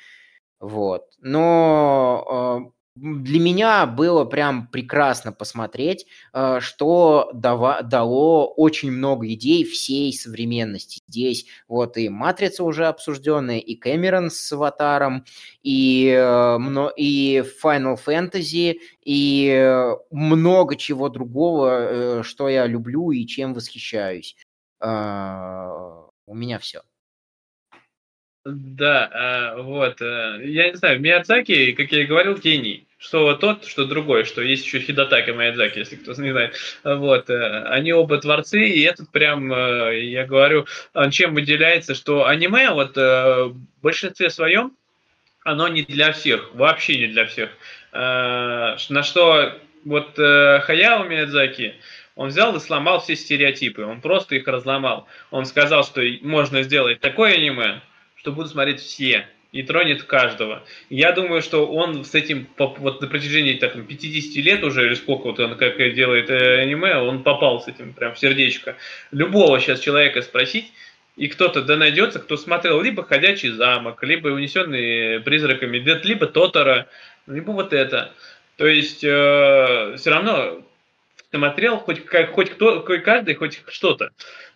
Вот. Но для меня было прям прекрасно посмотреть, э, что дава- дало очень много идей всей современности. Здесь вот и «Матрица» уже обсужденная, и Кэмерон с «Аватаром», и, э, и Final Fantasy, и э, много чего другого, что я люблю и чем восхищаюсь. У меня все. Да, а, вот. Э, я не знаю, Миядзаки, как я и говорил, гений. Что тот, что другой, что есть еще Хидатака Миядзаки, если кто-то не знает. Вот. Э, они оба творцы, и этот прям, э, я говорю, он чем выделяется, что аниме вот в большинстве своем, оно не для всех, вообще не для всех. На что вот Хаяо Миядзаки, он взял и сломал все стереотипы, он просто их разломал. Он сказал, что можно сделать такое аниме, что будут смотреть все и тронет каждого. Я думаю, что он с этим вот на протяжении так, 50 лет уже, или сколько вот он как делает э, аниме, он попал с этим прям в сердечко. Любого сейчас человека спросить, и кто-то да найдется, кто смотрел либо «Ходячий замок», либо «Унесенный призраками», либо «Тотора», либо вот это. То есть э, все равно смотрел хоть, хоть кто, хоть каждый, хоть что-то.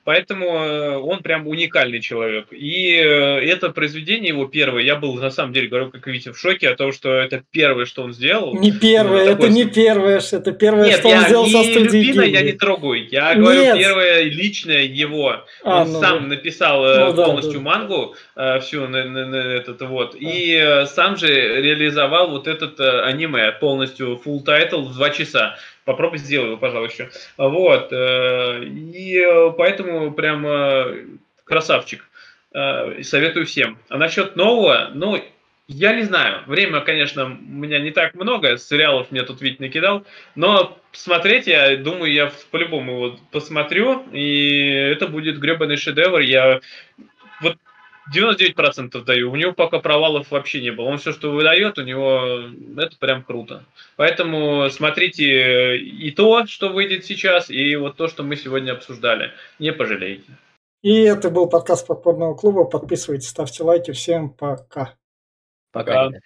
Поэтому э, он прям уникальный человек. И э, это произведение его первое, я был на самом деле, говорю, как видите, в шоке от того, что это первое, что он сделал. Не первое, это такой... не первое, это первое, Нет, что он сделал со студией Любина я не трогаю, я Нет. говорю первое личное его. А, он ну, сам написал э, ну, полностью да, мангу, всю на, на, на этот вот, а. и сам же реализовал вот этот аниме полностью, full title в два часа. Попробуй сделай его, пожалуй, еще. Вот. Э, и э, поэтому прям э, красавчик. Советую всем. А насчет нового, ну, я не знаю. Время, конечно, у меня не так много. Сериалов мне тут ведь накидал. Но смотреть, я думаю, я по-любому его посмотрю. И это будет гребаный шедевр. Я 99% даю. У него пока провалов вообще не было. Он все, что выдает, у него это прям круто. Поэтому смотрите и то, что выйдет сейчас, и вот то, что мы сегодня обсуждали. Не пожалеете. И это был подкаст Подпорного клуба. Подписывайтесь, ставьте лайки. Всем пока. Пока. пока.